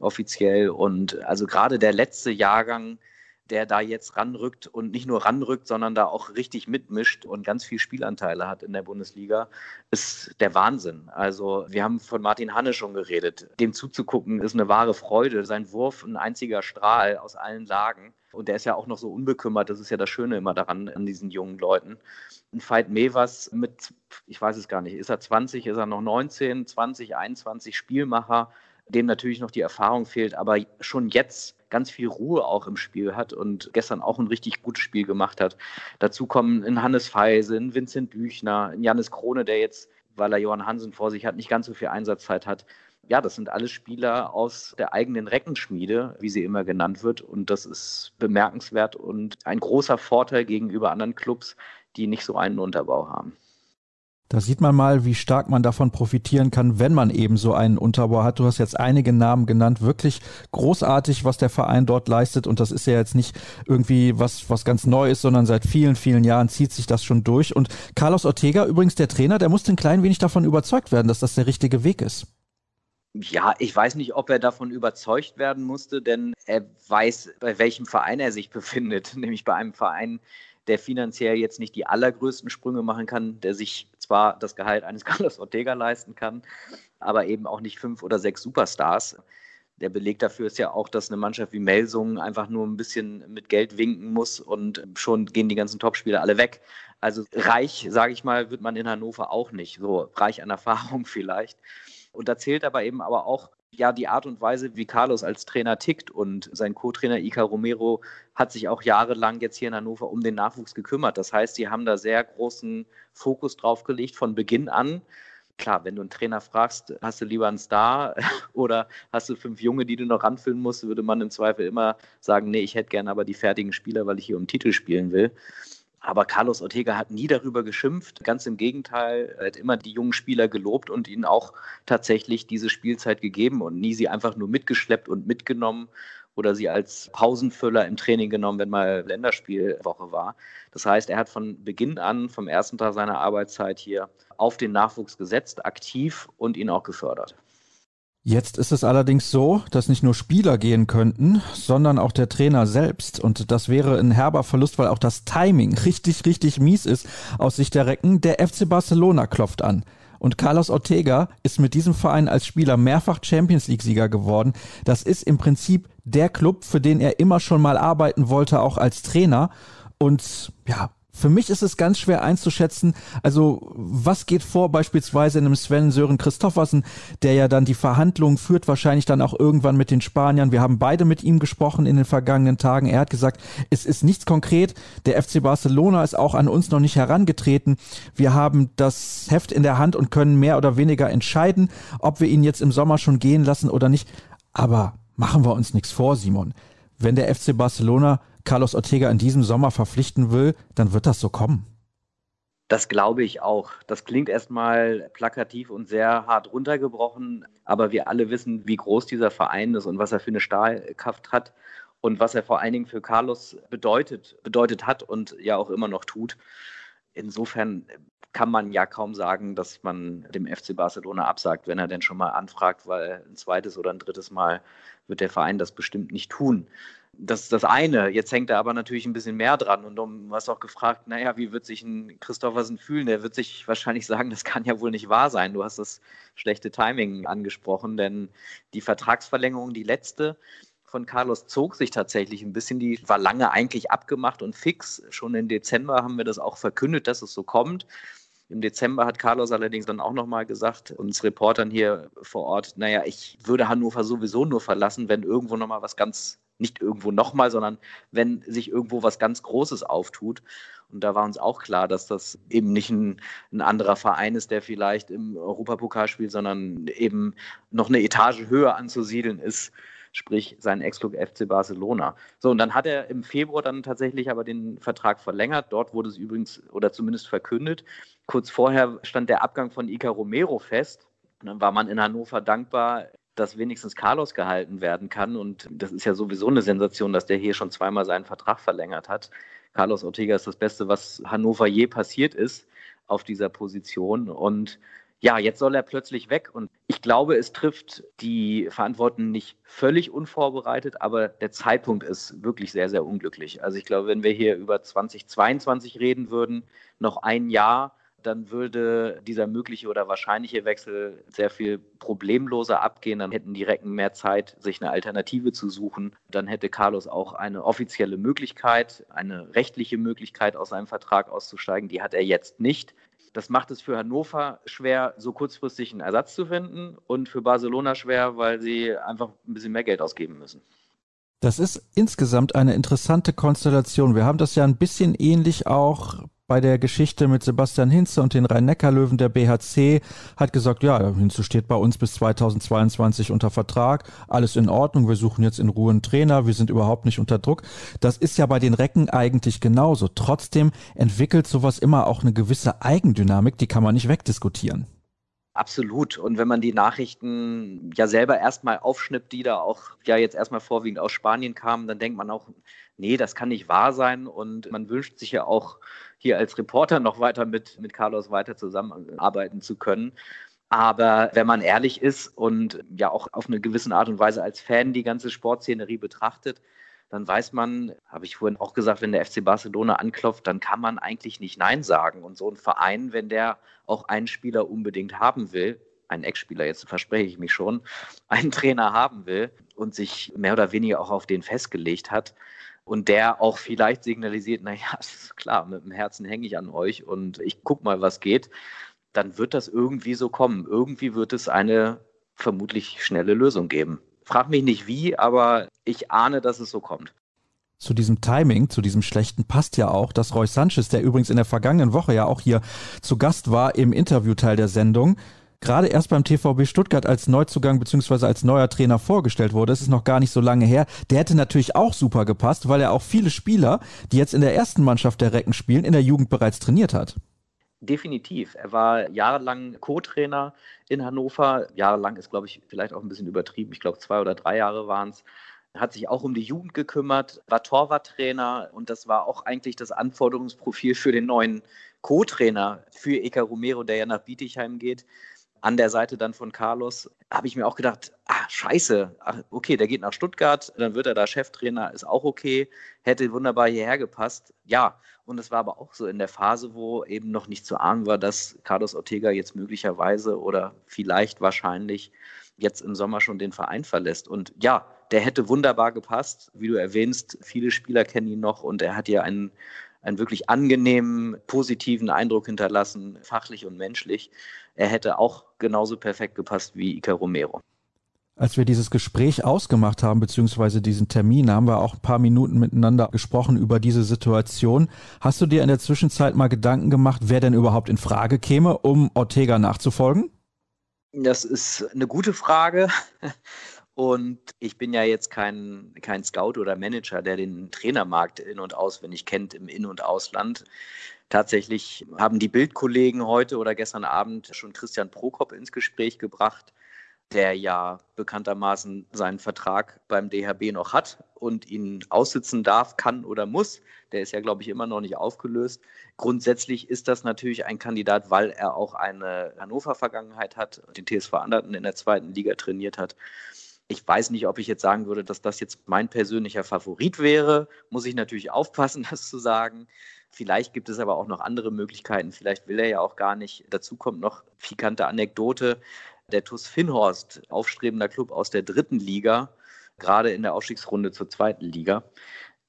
offiziell. Und also gerade der letzte Jahrgang der da jetzt ranrückt und nicht nur ranrückt, sondern da auch richtig mitmischt und ganz viel Spielanteile hat in der Bundesliga, ist der Wahnsinn. Also wir haben von Martin Hanne schon geredet. Dem zuzugucken ist eine wahre Freude. Sein Wurf ein einziger Strahl aus allen Lagen. Und der ist ja auch noch so unbekümmert. Das ist ja das Schöne immer daran, an diesen jungen Leuten. Ein Veit Mevers mit, ich weiß es gar nicht, ist er 20, ist er noch 19, 20, 21 Spielmacher, dem natürlich noch die Erfahrung fehlt, aber schon jetzt ganz viel Ruhe auch im Spiel hat und gestern auch ein richtig gutes Spiel gemacht hat. Dazu kommen in Hannes Feise, in Vincent Büchner, in Janis Krone, der jetzt, weil er Johann Hansen vor sich hat, nicht ganz so viel Einsatzzeit hat. Ja, das sind alles Spieler aus der eigenen Reckenschmiede, wie sie immer genannt wird. Und das ist bemerkenswert und ein großer Vorteil gegenüber anderen Clubs, die nicht so einen Unterbau haben. Da sieht man mal, wie stark man davon profitieren kann, wenn man eben so einen Unterbau hat. Du hast jetzt einige Namen genannt. Wirklich großartig, was der Verein dort leistet. Und das ist ja jetzt nicht irgendwie was, was ganz neu ist, sondern seit vielen, vielen Jahren zieht sich das schon durch. Und Carlos Ortega, übrigens der Trainer, der musste ein klein wenig davon überzeugt werden, dass das der richtige Weg ist. Ja, ich weiß nicht, ob er davon überzeugt werden musste, denn er weiß, bei welchem Verein er sich befindet, nämlich bei einem Verein, der finanziell jetzt nicht die allergrößten Sprünge machen kann, der sich zwar das Gehalt eines Carlos Ortega leisten kann, aber eben auch nicht fünf oder sechs Superstars. Der Beleg dafür ist ja auch, dass eine Mannschaft wie Melsungen einfach nur ein bisschen mit Geld winken muss und schon gehen die ganzen Topspieler alle weg. Also reich, sage ich mal, wird man in Hannover auch nicht. So reich an Erfahrung vielleicht. Und da zählt aber eben aber auch ja die Art und Weise, wie Carlos als Trainer tickt. Und sein Co-Trainer Ica Romero hat sich auch jahrelang jetzt hier in Hannover um den Nachwuchs gekümmert. Das heißt, sie haben da sehr großen Fokus drauf gelegt von Beginn an. Klar, wenn du einen Trainer fragst, hast du lieber einen Star oder hast du fünf Junge, die du noch ranfüllen musst, würde man im Zweifel immer sagen, nee, ich hätte gerne aber die fertigen Spieler, weil ich hier um Titel spielen will. Aber Carlos Ortega hat nie darüber geschimpft. Ganz im Gegenteil, er hat immer die jungen Spieler gelobt und ihnen auch tatsächlich diese Spielzeit gegeben und nie sie einfach nur mitgeschleppt und mitgenommen oder sie als Pausenfüller im Training genommen, wenn mal Länderspielwoche war. Das heißt, er hat von Beginn an, vom ersten Tag seiner Arbeitszeit hier, auf den Nachwuchs gesetzt, aktiv und ihn auch gefördert. Jetzt ist es allerdings so, dass nicht nur Spieler gehen könnten, sondern auch der Trainer selbst. Und das wäre ein herber Verlust, weil auch das Timing richtig, richtig mies ist aus Sicht der Recken. Der FC Barcelona klopft an. Und Carlos Ortega ist mit diesem Verein als Spieler mehrfach Champions League-Sieger geworden. Das ist im Prinzip der Club, für den er immer schon mal arbeiten wollte, auch als Trainer. Und ja, für mich ist es ganz schwer einzuschätzen, also was geht vor beispielsweise in einem Sven Sören Christoffersen, der ja dann die Verhandlungen führt, wahrscheinlich dann auch irgendwann mit den Spaniern. Wir haben beide mit ihm gesprochen in den vergangenen Tagen. Er hat gesagt, es ist nichts konkret. Der FC Barcelona ist auch an uns noch nicht herangetreten. Wir haben das Heft in der Hand und können mehr oder weniger entscheiden, ob wir ihn jetzt im Sommer schon gehen lassen oder nicht. Aber machen wir uns nichts vor, Simon. Wenn der FC Barcelona Carlos Ortega in diesem Sommer verpflichten will, dann wird das so kommen. Das glaube ich auch. Das klingt erstmal plakativ und sehr hart runtergebrochen, aber wir alle wissen, wie groß dieser Verein ist und was er für eine Stahlkraft hat und was er vor allen Dingen für Carlos bedeutet, bedeutet hat und ja auch immer noch tut. Insofern kann man ja kaum sagen, dass man dem FC Barcelona absagt, wenn er denn schon mal anfragt, weil ein zweites oder ein drittes Mal wird der Verein das bestimmt nicht tun. Das ist das eine. Jetzt hängt da aber natürlich ein bisschen mehr dran. Und du hast auch gefragt, naja, wie wird sich ein Christoffersen fühlen? Der wird sich wahrscheinlich sagen, das kann ja wohl nicht wahr sein. Du hast das schlechte Timing angesprochen, denn die Vertragsverlängerung, die letzte, von Carlos zog sich tatsächlich ein bisschen. Die war lange eigentlich abgemacht und fix. Schon im Dezember haben wir das auch verkündet, dass es so kommt. Im Dezember hat Carlos allerdings dann auch nochmal gesagt, uns Reportern hier vor Ort, naja, ich würde Hannover sowieso nur verlassen, wenn irgendwo nochmal was ganz, nicht irgendwo nochmal, sondern wenn sich irgendwo was ganz Großes auftut. Und da war uns auch klar, dass das eben nicht ein, ein anderer Verein ist, der vielleicht im Europapokal spielt, sondern eben noch eine Etage höher anzusiedeln ist sprich sein Ex-Club FC Barcelona. So, und dann hat er im Februar dann tatsächlich aber den Vertrag verlängert. Dort wurde es übrigens oder zumindest verkündet. Kurz vorher stand der Abgang von Ica Romero fest. Und dann war man in Hannover dankbar, dass wenigstens Carlos gehalten werden kann. Und das ist ja sowieso eine Sensation, dass der hier schon zweimal seinen Vertrag verlängert hat. Carlos Ortega ist das Beste, was Hannover je passiert ist auf dieser Position. Und ja, jetzt soll er plötzlich weg. Und ich glaube, es trifft die Verantwortlichen nicht völlig unvorbereitet, aber der Zeitpunkt ist wirklich sehr, sehr unglücklich. Also ich glaube, wenn wir hier über 2022 reden würden, noch ein Jahr, dann würde dieser mögliche oder wahrscheinliche Wechsel sehr viel problemloser abgehen. Dann hätten die Recken mehr Zeit, sich eine Alternative zu suchen. Dann hätte Carlos auch eine offizielle Möglichkeit, eine rechtliche Möglichkeit, aus seinem Vertrag auszusteigen. Die hat er jetzt nicht. Das macht es für Hannover schwer, so kurzfristig einen Ersatz zu finden und für Barcelona schwer, weil sie einfach ein bisschen mehr Geld ausgeben müssen. Das ist insgesamt eine interessante Konstellation. Wir haben das ja ein bisschen ähnlich auch bei der Geschichte mit Sebastian Hinze und den Rhein-Neckar-Löwen der BHC, hat gesagt, ja, Hinze steht bei uns bis 2022 unter Vertrag, alles in Ordnung, wir suchen jetzt in Ruhe einen Trainer, wir sind überhaupt nicht unter Druck. Das ist ja bei den Recken eigentlich genauso. Trotzdem entwickelt sowas immer auch eine gewisse Eigendynamik, die kann man nicht wegdiskutieren. Absolut. Und wenn man die Nachrichten ja selber erstmal aufschnippt, die da auch ja jetzt erstmal vorwiegend aus Spanien kamen, dann denkt man auch, nee, das kann nicht wahr sein. Und man wünscht sich ja auch hier als Reporter noch weiter mit, mit Carlos weiter zusammenarbeiten zu können. Aber wenn man ehrlich ist und ja auch auf eine gewisse Art und Weise als Fan die ganze Sportszenerie betrachtet, dann weiß man, habe ich vorhin auch gesagt, wenn der FC Barcelona anklopft, dann kann man eigentlich nicht Nein sagen. Und so ein Verein, wenn der auch einen Spieler unbedingt haben will, einen Ex-Spieler, jetzt verspreche ich mich schon, einen Trainer haben will und sich mehr oder weniger auch auf den festgelegt hat und der auch vielleicht signalisiert, naja, ist klar, mit dem Herzen hänge ich an euch und ich gucke mal, was geht, dann wird das irgendwie so kommen. Irgendwie wird es eine vermutlich schnelle Lösung geben. Frag mich nicht wie, aber ich ahne, dass es so kommt. Zu diesem Timing, zu diesem schlechten passt ja auch, dass Roy Sanchez, der übrigens in der vergangenen Woche ja auch hier zu Gast war im Interviewteil der Sendung, gerade erst beim TVB Stuttgart als Neuzugang bzw. als neuer Trainer vorgestellt wurde. Das ist noch gar nicht so lange her. Der hätte natürlich auch super gepasst, weil er auch viele Spieler, die jetzt in der ersten Mannschaft der Recken spielen, in der Jugend bereits trainiert hat. Definitiv. Er war jahrelang Co-Trainer in Hannover. Jahrelang ist, glaube ich, vielleicht auch ein bisschen übertrieben. Ich glaube, zwei oder drei Jahre waren es. Hat sich auch um die Jugend gekümmert, war Torwarttrainer und das war auch eigentlich das Anforderungsprofil für den neuen Co-Trainer für Eka Romero, der ja nach Bietigheim geht an der Seite dann von Carlos, habe ich mir auch gedacht, ah, scheiße, ach, okay, der geht nach Stuttgart, dann wird er da Cheftrainer, ist auch okay, hätte wunderbar hierher gepasst. Ja, und es war aber auch so in der Phase, wo eben noch nicht zu ahnen war, dass Carlos Ortega jetzt möglicherweise oder vielleicht wahrscheinlich jetzt im Sommer schon den Verein verlässt. Und ja, der hätte wunderbar gepasst. Wie du erwähnst, viele Spieler kennen ihn noch und er hat ja einen einen wirklich angenehmen, positiven Eindruck hinterlassen, fachlich und menschlich. Er hätte auch genauso perfekt gepasst wie Iker Romero. Als wir dieses Gespräch ausgemacht haben, beziehungsweise diesen Termin, haben wir auch ein paar Minuten miteinander gesprochen über diese Situation. Hast du dir in der Zwischenzeit mal Gedanken gemacht, wer denn überhaupt in Frage käme, um Ortega nachzufolgen? Das ist eine gute Frage. Und ich bin ja jetzt kein, kein Scout oder Manager, der den Trainermarkt in- und auswendig kennt im In- und Ausland. Tatsächlich haben die Bildkollegen heute oder gestern Abend schon Christian Prokop ins Gespräch gebracht, der ja bekanntermaßen seinen Vertrag beim DHB noch hat und ihn aussitzen darf, kann oder muss. Der ist ja, glaube ich, immer noch nicht aufgelöst. Grundsätzlich ist das natürlich ein Kandidat, weil er auch eine Hannover-Vergangenheit hat, den TSV Anderten in der zweiten Liga trainiert hat. Ich weiß nicht, ob ich jetzt sagen würde, dass das jetzt mein persönlicher Favorit wäre. Muss ich natürlich aufpassen, das zu sagen. Vielleicht gibt es aber auch noch andere Möglichkeiten. Vielleicht will er ja auch gar nicht. Dazu kommt noch pikante Anekdote. Der TuS Finnhorst, aufstrebender Club aus der dritten Liga, gerade in der Aufstiegsrunde zur zweiten Liga.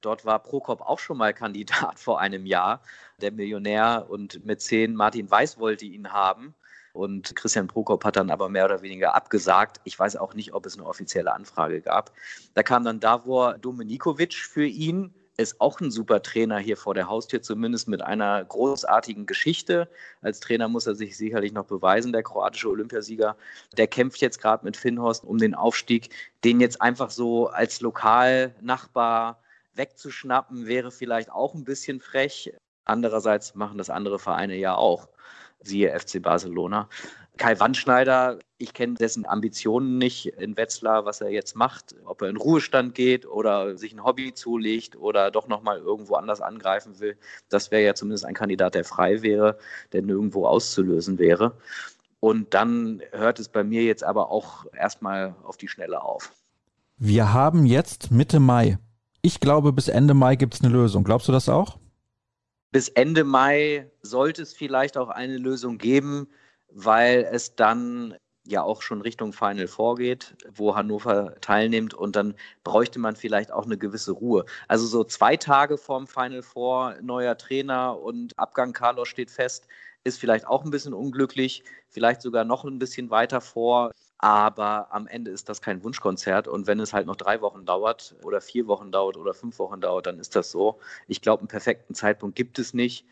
Dort war Prokop auch schon mal Kandidat vor einem Jahr. Der Millionär und Mäzen Martin Weiß wollte ihn haben. Und Christian Prokop hat dann aber mehr oder weniger abgesagt. Ich weiß auch nicht, ob es eine offizielle Anfrage gab. Da kam dann Davor Dominikovic für ihn. Ist auch ein super Trainer hier vor der Haustür, zumindest mit einer großartigen Geschichte. Als Trainer muss er sich sicherlich noch beweisen, der kroatische Olympiasieger. Der kämpft jetzt gerade mit Finnhorst um den Aufstieg. Den jetzt einfach so als Lokalnachbar wegzuschnappen, wäre vielleicht auch ein bisschen frech. Andererseits machen das andere Vereine ja auch siehe FC Barcelona. Kai Wandschneider, ich kenne dessen Ambitionen nicht in Wetzlar, was er jetzt macht, ob er in Ruhestand geht oder sich ein Hobby zulegt oder doch nochmal irgendwo anders angreifen will. Das wäre ja zumindest ein Kandidat, der frei wäre, der nirgendwo auszulösen wäre. Und dann hört es bei mir jetzt aber auch erstmal auf die Schnelle auf. Wir haben jetzt Mitte Mai. Ich glaube, bis Ende Mai gibt es eine Lösung. Glaubst du das auch? Bis Ende Mai sollte es vielleicht auch eine Lösung geben, weil es dann ja auch schon Richtung Final vorgeht, wo Hannover teilnimmt und dann bräuchte man vielleicht auch eine gewisse Ruhe. Also so zwei Tage vorm Final Four, neuer Trainer und Abgang Carlos steht fest, ist vielleicht auch ein bisschen unglücklich, vielleicht sogar noch ein bisschen weiter vor. Aber am Ende ist das kein Wunschkonzert. Und wenn es halt noch drei Wochen dauert oder vier Wochen dauert oder fünf Wochen dauert, dann ist das so. Ich glaube, einen perfekten Zeitpunkt gibt es nicht.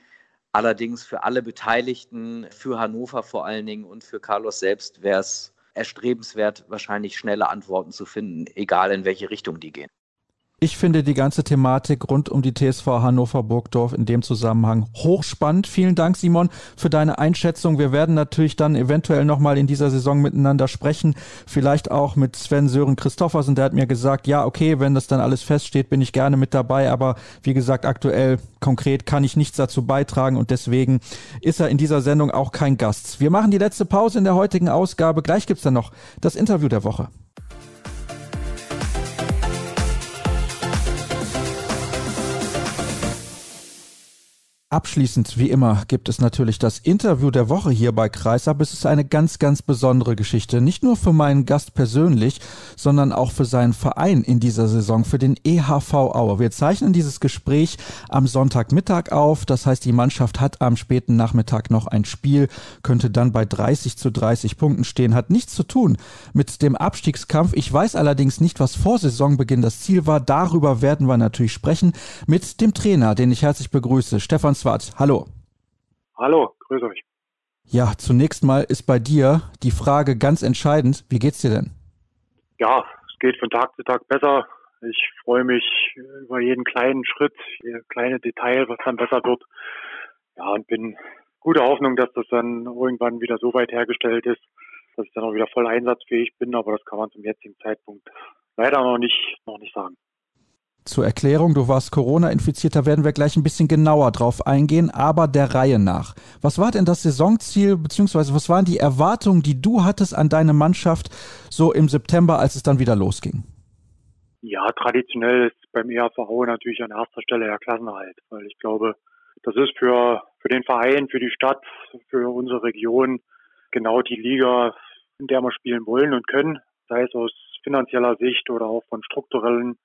Allerdings für alle Beteiligten, für Hannover vor allen Dingen und für Carlos selbst wäre es erstrebenswert, wahrscheinlich schnelle Antworten zu finden, egal in welche Richtung die gehen. Ich finde die ganze Thematik rund um die TSV Hannover Burgdorf in dem Zusammenhang hochspannend. Vielen Dank, Simon, für deine Einschätzung. Wir werden natürlich dann eventuell nochmal in dieser Saison miteinander sprechen. Vielleicht auch mit Sven Sören Christoffersen. Der hat mir gesagt, ja, okay, wenn das dann alles feststeht, bin ich gerne mit dabei. Aber wie gesagt, aktuell konkret kann ich nichts dazu beitragen und deswegen ist er in dieser Sendung auch kein Gast. Wir machen die letzte Pause in der heutigen Ausgabe. Gleich gibt's dann noch das Interview der Woche. Abschließend, wie immer, gibt es natürlich das Interview der Woche hier bei Kreisab. Es ist eine ganz, ganz besondere Geschichte. Nicht nur für meinen Gast persönlich, sondern auch für seinen Verein in dieser Saison, für den EHV Aue. Wir zeichnen dieses Gespräch am Sonntagmittag auf. Das heißt, die Mannschaft hat am späten Nachmittag noch ein Spiel, könnte dann bei 30 zu 30 Punkten stehen, hat nichts zu tun mit dem Abstiegskampf. Ich weiß allerdings nicht, was vor Saisonbeginn das Ziel war. Darüber werden wir natürlich sprechen mit dem Trainer, den ich herzlich begrüße, Stefan Swart. Hallo. Hallo, grüße euch. Ja, zunächst mal ist bei dir die Frage ganz entscheidend. Wie geht's dir denn? Ja, es geht von Tag zu Tag besser. Ich freue mich über jeden kleinen Schritt, jedes kleine Detail, was dann besser wird. Ja, und bin gute Hoffnung, dass das dann irgendwann wieder so weit hergestellt ist, dass ich dann auch wieder voll einsatzfähig bin. Aber das kann man zum jetzigen Zeitpunkt leider noch nicht, noch nicht sagen. Zur Erklärung, du warst Corona-infiziert, da werden wir gleich ein bisschen genauer drauf eingehen, aber der Reihe nach. Was war denn das Saisonziel, beziehungsweise was waren die Erwartungen, die du hattest an deine Mannschaft so im September, als es dann wieder losging? Ja, traditionell ist beim EHV natürlich an erster Stelle der Klassenerhalt, weil ich glaube, das ist für, für den Verein, für die Stadt, für unsere Region genau die Liga, in der wir spielen wollen und können, sei es aus finanzieller Sicht oder auch von strukturellen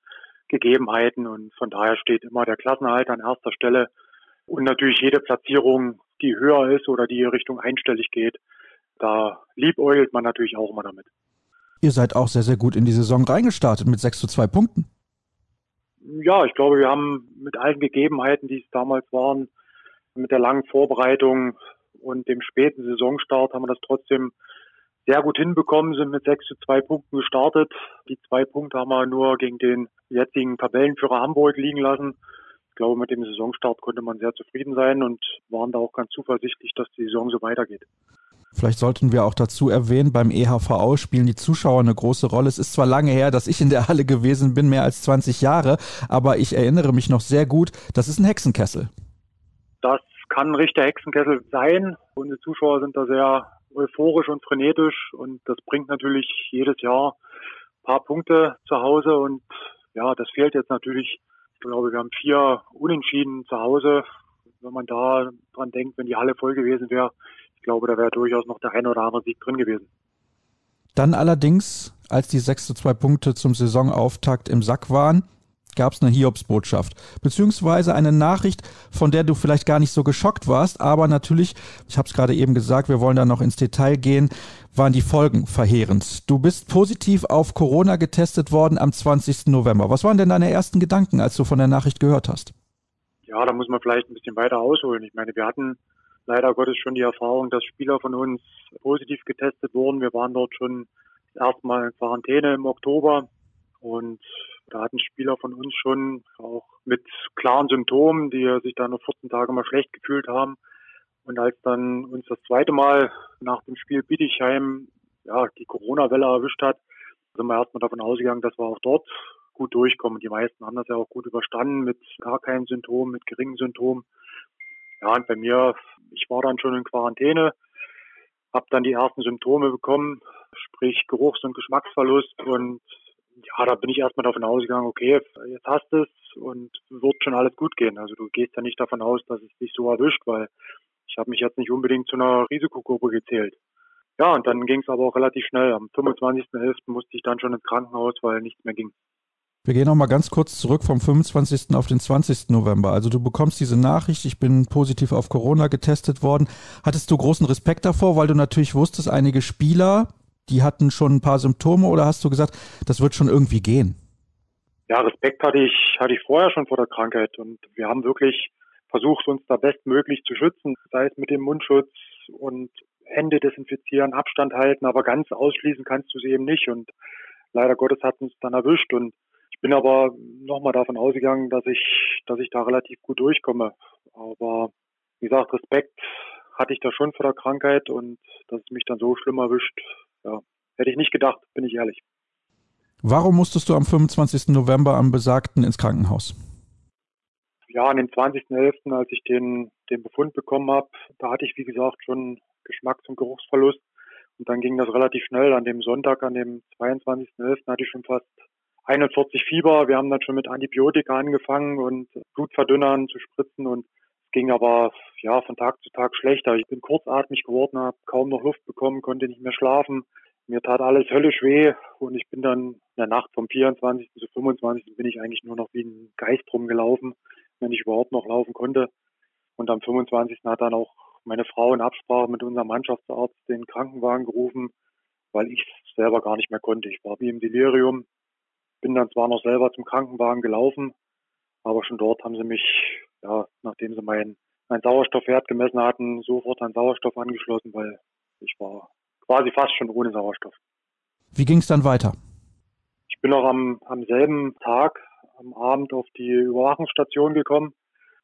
Gegebenheiten und von daher steht immer der Klassenerhalt an erster Stelle und natürlich jede Platzierung, die höher ist oder die Richtung einstellig geht, da liebäugelt man natürlich auch immer damit. Ihr seid auch sehr, sehr gut in die Saison reingestartet mit 6 zu 2 Punkten. Ja, ich glaube, wir haben mit allen Gegebenheiten, die es damals waren, mit der langen Vorbereitung und dem späten Saisonstart haben wir das trotzdem sehr gut hinbekommen, sind mit 6 zu 2 Punkten gestartet. Die zwei Punkte haben wir nur gegen den jetzigen Tabellenführer Hamburg liegen lassen. Ich glaube, mit dem Saisonstart konnte man sehr zufrieden sein und waren da auch ganz zuversichtlich, dass die Saison so weitergeht. Vielleicht sollten wir auch dazu erwähnen, beim EHVO spielen die Zuschauer eine große Rolle. Es ist zwar lange her, dass ich in der Halle gewesen bin, mehr als 20 Jahre, aber ich erinnere mich noch sehr gut, das ist ein Hexenkessel. Das kann ein richtiger Hexenkessel sein. Unsere Zuschauer sind da sehr euphorisch und frenetisch und das bringt natürlich jedes Jahr ein paar Punkte zu Hause und ja, das fehlt jetzt natürlich. Ich glaube, wir haben vier Unentschieden zu Hause. Wenn man da dran denkt, wenn die Halle voll gewesen wäre, ich glaube, da wäre durchaus noch der ein oder andere Sieg drin gewesen. Dann allerdings, als die sechs zu zwei Punkte zum Saisonauftakt im Sack waren, gab es eine Hiobsbotschaft, beziehungsweise eine Nachricht, von der du vielleicht gar nicht so geschockt warst, aber natürlich, ich habe es gerade eben gesagt, wir wollen da noch ins Detail gehen, waren die Folgen verheerend. Du bist positiv auf Corona getestet worden am 20. November. Was waren denn deine ersten Gedanken, als du von der Nachricht gehört hast? Ja, da muss man vielleicht ein bisschen weiter ausholen. Ich meine, wir hatten leider Gottes schon die Erfahrung, dass Spieler von uns positiv getestet wurden. Wir waren dort schon erstmal in Quarantäne im Oktober und da hatten Spieler von uns schon auch mit klaren Symptomen, die sich dann noch 14 Tage mal schlecht gefühlt haben. Und als dann uns das zweite Mal nach dem Spiel Bietigheim ja, die Corona-Welle erwischt hat, sind wir erstmal davon ausgegangen, dass wir auch dort gut durchkommen. Die meisten haben das ja auch gut überstanden mit gar keinen Symptomen, mit geringen Symptomen. Ja, und bei mir, ich war dann schon in Quarantäne, habe dann die ersten Symptome bekommen, sprich Geruchs- und Geschmacksverlust und ja, da bin ich erstmal davon ausgegangen, okay, jetzt hast du es und wird schon alles gut gehen. Also du gehst ja nicht davon aus, dass es dich so erwischt, weil ich habe mich jetzt nicht unbedingt zu einer Risikogruppe gezählt. Ja, und dann ging es aber auch relativ schnell. Am 25.11. musste ich dann schon ins Krankenhaus, weil nichts mehr ging. Wir gehen nochmal ganz kurz zurück vom 25. auf den 20. November. Also du bekommst diese Nachricht, ich bin positiv auf Corona getestet worden. Hattest du großen Respekt davor, weil du natürlich wusstest, einige Spieler die hatten schon ein paar Symptome oder hast du gesagt, das wird schon irgendwie gehen? Ja, Respekt hatte ich, hatte ich vorher schon vor der Krankheit und wir haben wirklich versucht uns da bestmöglich zu schützen, sei es mit dem Mundschutz und Hände desinfizieren, Abstand halten, aber ganz ausschließen kannst du sie eben nicht. Und leider Gottes hat uns dann erwischt. Und ich bin aber nochmal davon ausgegangen, dass ich, dass ich da relativ gut durchkomme. Aber wie gesagt, Respekt hatte ich da schon vor der Krankheit und dass es mich dann so schlimm erwischt, ja, hätte ich nicht gedacht, bin ich ehrlich. Warum musstest du am 25. November am Besagten ins Krankenhaus? Ja, an dem 20.11., als ich den, den Befund bekommen habe, da hatte ich, wie gesagt, schon Geschmacks- und Geruchsverlust. Und dann ging das relativ schnell. An dem Sonntag, an dem 22.11. hatte ich schon fast 41 Fieber. Wir haben dann schon mit Antibiotika angefangen und Blutverdünnern zu spritzen und ging aber ja von Tag zu Tag schlechter. Ich bin kurzatmig geworden, habe kaum noch Luft bekommen, konnte nicht mehr schlafen. Mir tat alles höllisch weh und ich bin dann in der Nacht vom 24. zu 25. bin ich eigentlich nur noch wie ein Geist rumgelaufen, wenn ich überhaupt noch laufen konnte. Und am 25. hat dann auch meine Frau in Absprache mit unserem Mannschaftsarzt den Krankenwagen gerufen, weil ich selber gar nicht mehr konnte. Ich war wie im Delirium, bin dann zwar noch selber zum Krankenwagen gelaufen, aber schon dort haben sie mich, ja, nachdem sie meinen mein Sauerstoffwert gemessen hatten, sofort an Sauerstoff angeschlossen, weil ich war quasi fast schon ohne Sauerstoff. Wie ging es dann weiter? Ich bin auch am, am selben Tag, am Abend auf die Überwachungsstation gekommen,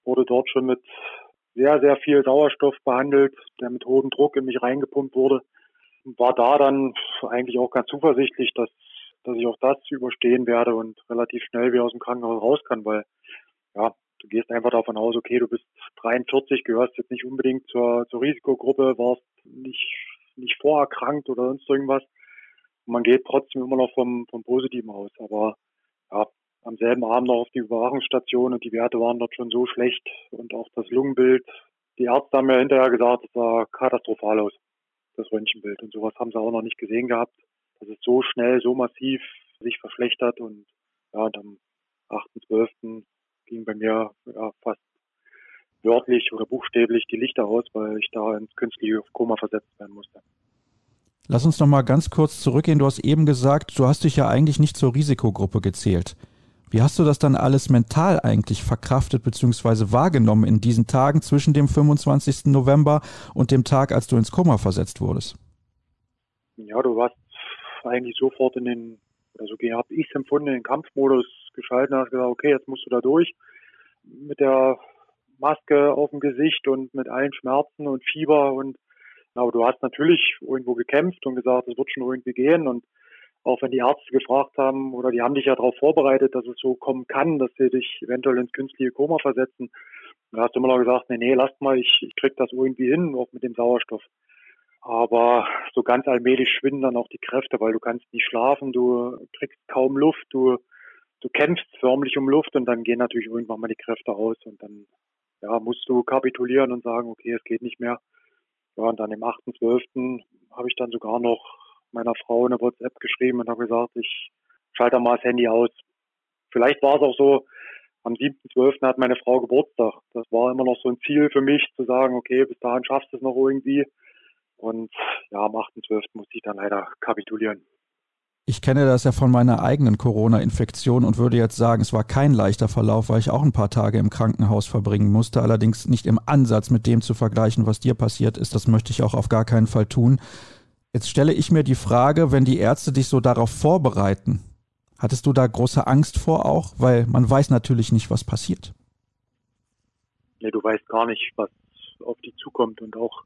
wurde dort schon mit sehr, sehr viel Sauerstoff behandelt, der mit hohem Druck in mich reingepumpt wurde. War da dann eigentlich auch ganz zuversichtlich, dass, dass ich auch das überstehen werde und relativ schnell wieder aus dem Krankenhaus raus kann, weil ja, du gehst einfach davon aus, okay, du bist 43, gehörst jetzt nicht unbedingt zur, zur Risikogruppe, warst nicht, nicht vorerkrankt oder sonst irgendwas. man geht trotzdem immer noch vom, vom Positiven aus. Aber ja, am selben Abend noch auf die Überwachungsstation und die Werte waren dort schon so schlecht und auch das Lungenbild. Die Ärzte haben mir hinterher gesagt, es sah katastrophal aus, das Röntgenbild. Und sowas haben sie auch noch nicht gesehen gehabt, dass es so schnell, so massiv sich verschlechtert und ja, und am 8.12. ging bei mir ja, fast wörtlich oder buchstäblich die Lichter aus, weil ich da ins künstliche Koma versetzt werden musste. Lass uns noch mal ganz kurz zurückgehen. Du hast eben gesagt, du hast dich ja eigentlich nicht zur Risikogruppe gezählt. Wie hast du das dann alles mental eigentlich verkraftet bzw. wahrgenommen in diesen Tagen zwischen dem 25. November und dem Tag, als du ins Koma versetzt wurdest? Ja, du warst eigentlich sofort in den, also habe ich es empfunden, in den Kampfmodus geschalten, hast gesagt, okay, jetzt musst du da durch mit der Maske auf dem Gesicht und mit allen Schmerzen und Fieber und aber du hast natürlich irgendwo gekämpft und gesagt, es wird schon irgendwie gehen und auch wenn die Ärzte gefragt haben oder die haben dich ja darauf vorbereitet, dass es so kommen kann, dass sie dich eventuell ins künstliche Koma versetzen. Da hast du immer noch gesagt, nee, nee, lasst mal, ich, ich krieg das irgendwie hin, auch mit dem Sauerstoff. Aber so ganz allmählich schwinden dann auch die Kräfte, weil du kannst nicht schlafen, du kriegst kaum Luft, du, du kämpfst förmlich um Luft und dann gehen natürlich irgendwann mal die Kräfte aus und dann ja, musst du kapitulieren und sagen, okay, es geht nicht mehr. Ja, und dann im 8.12. habe ich dann sogar noch meiner Frau eine WhatsApp geschrieben und habe gesagt, ich schalte mal das Handy aus. Vielleicht war es auch so, am 7.12. hat meine Frau Geburtstag. Das war immer noch so ein Ziel für mich, zu sagen, okay, bis dahin schaffst du es noch irgendwie. Und ja, am 8.12. musste ich dann leider kapitulieren. Ich kenne das ja von meiner eigenen Corona-Infektion und würde jetzt sagen, es war kein leichter Verlauf, weil ich auch ein paar Tage im Krankenhaus verbringen musste. Allerdings nicht im Ansatz mit dem zu vergleichen, was dir passiert ist. Das möchte ich auch auf gar keinen Fall tun. Jetzt stelle ich mir die Frage, wenn die Ärzte dich so darauf vorbereiten, hattest du da große Angst vor auch? Weil man weiß natürlich nicht, was passiert. Nee, du weißt gar nicht, was auf dich zukommt. Und auch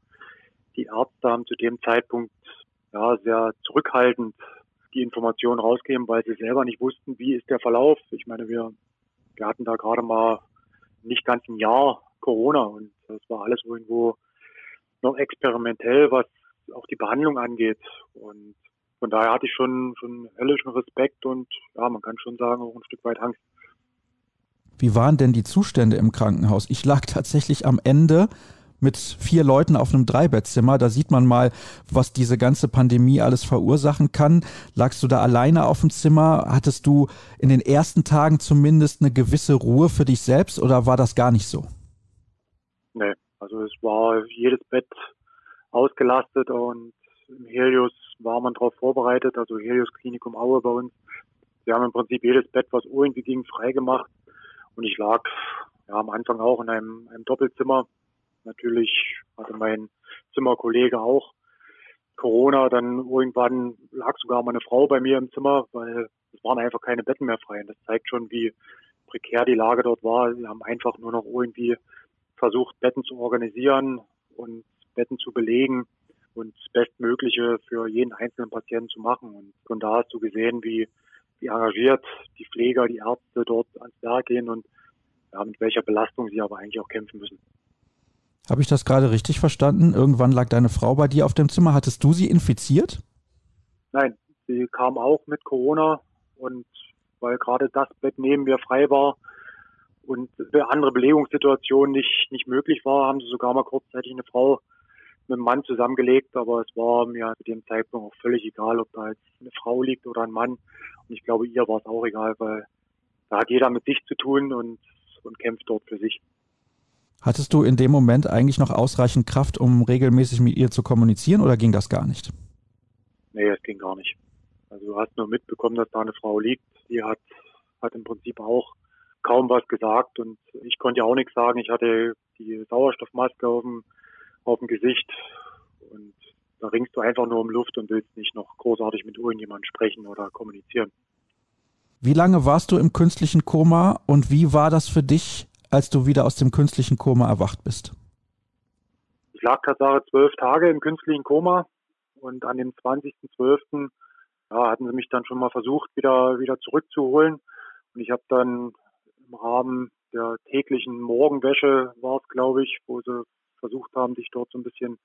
die Ärzte haben zu dem Zeitpunkt ja, sehr zurückhaltend die Informationen rausgegeben, weil sie selber nicht wussten, wie ist der Verlauf. Ich meine, wir, wir hatten da gerade mal nicht ganz ein Jahr Corona und das war alles irgendwo noch experimentell, was auch die Behandlung angeht. Und von daher hatte ich schon, schon höllischen Respekt und ja, man kann schon sagen, auch ein Stück weit Angst. Wie waren denn die Zustände im Krankenhaus? Ich lag tatsächlich am Ende mit vier Leuten auf einem Dreibettzimmer. Da sieht man mal, was diese ganze Pandemie alles verursachen kann. Lagst du da alleine auf dem Zimmer? Hattest du in den ersten Tagen zumindest eine gewisse Ruhe für dich selbst oder war das gar nicht so? Nee, also es war jedes Bett ausgelastet und im Helios war man darauf vorbereitet, also Helios Klinikum Aue bei uns. Wir haben im Prinzip jedes Bett, was irgendwie ging, freigemacht und ich lag ja, am Anfang auch in einem, einem Doppelzimmer. Natürlich hatte mein Zimmerkollege auch Corona. Dann irgendwann lag sogar meine Frau bei mir im Zimmer, weil es waren einfach keine Betten mehr frei. Und das zeigt schon, wie prekär die Lage dort war. Wir haben einfach nur noch irgendwie versucht, Betten zu organisieren und Betten zu belegen und das Bestmögliche für jeden einzelnen Patienten zu machen. Und von da hast du gesehen, wie, wie engagiert die Pfleger, die Ärzte dort ans Werk gehen und ja, mit welcher Belastung sie aber eigentlich auch kämpfen müssen. Habe ich das gerade richtig verstanden? Irgendwann lag deine Frau bei dir auf dem Zimmer. Hattest du sie infiziert? Nein, sie kam auch mit Corona und weil gerade das Bett neben mir frei war und eine andere Belegungssituation nicht, nicht möglich war, haben sie sogar mal kurzzeitig eine Frau mit einem Mann zusammengelegt, aber es war mir zu dem Zeitpunkt auch völlig egal, ob da jetzt eine Frau liegt oder ein Mann. Und ich glaube, ihr war es auch egal, weil da hat jeder mit sich zu tun und, und kämpft dort für sich. Hattest du in dem Moment eigentlich noch ausreichend Kraft, um regelmäßig mit ihr zu kommunizieren oder ging das gar nicht? Nee, es ging gar nicht. Also du hast nur mitbekommen, dass da eine Frau liegt. Die hat, hat im Prinzip auch kaum was gesagt und ich konnte ja auch nichts sagen. Ich hatte die Sauerstoffmaske auf dem, auf dem Gesicht und da ringst du einfach nur um Luft und willst nicht noch großartig mit irgendjemandem sprechen oder kommunizieren. Wie lange warst du im künstlichen Koma und wie war das für dich, als du wieder aus dem künstlichen Koma erwacht bist? Ich lag tatsächlich zwölf Tage im künstlichen Koma und an dem 20.12. Ja, hatten sie mich dann schon mal versucht, wieder, wieder zurückzuholen. Und ich habe dann im Rahmen der täglichen Morgenwäsche war es, glaube ich, wo sie versucht haben, sich dort so ein bisschen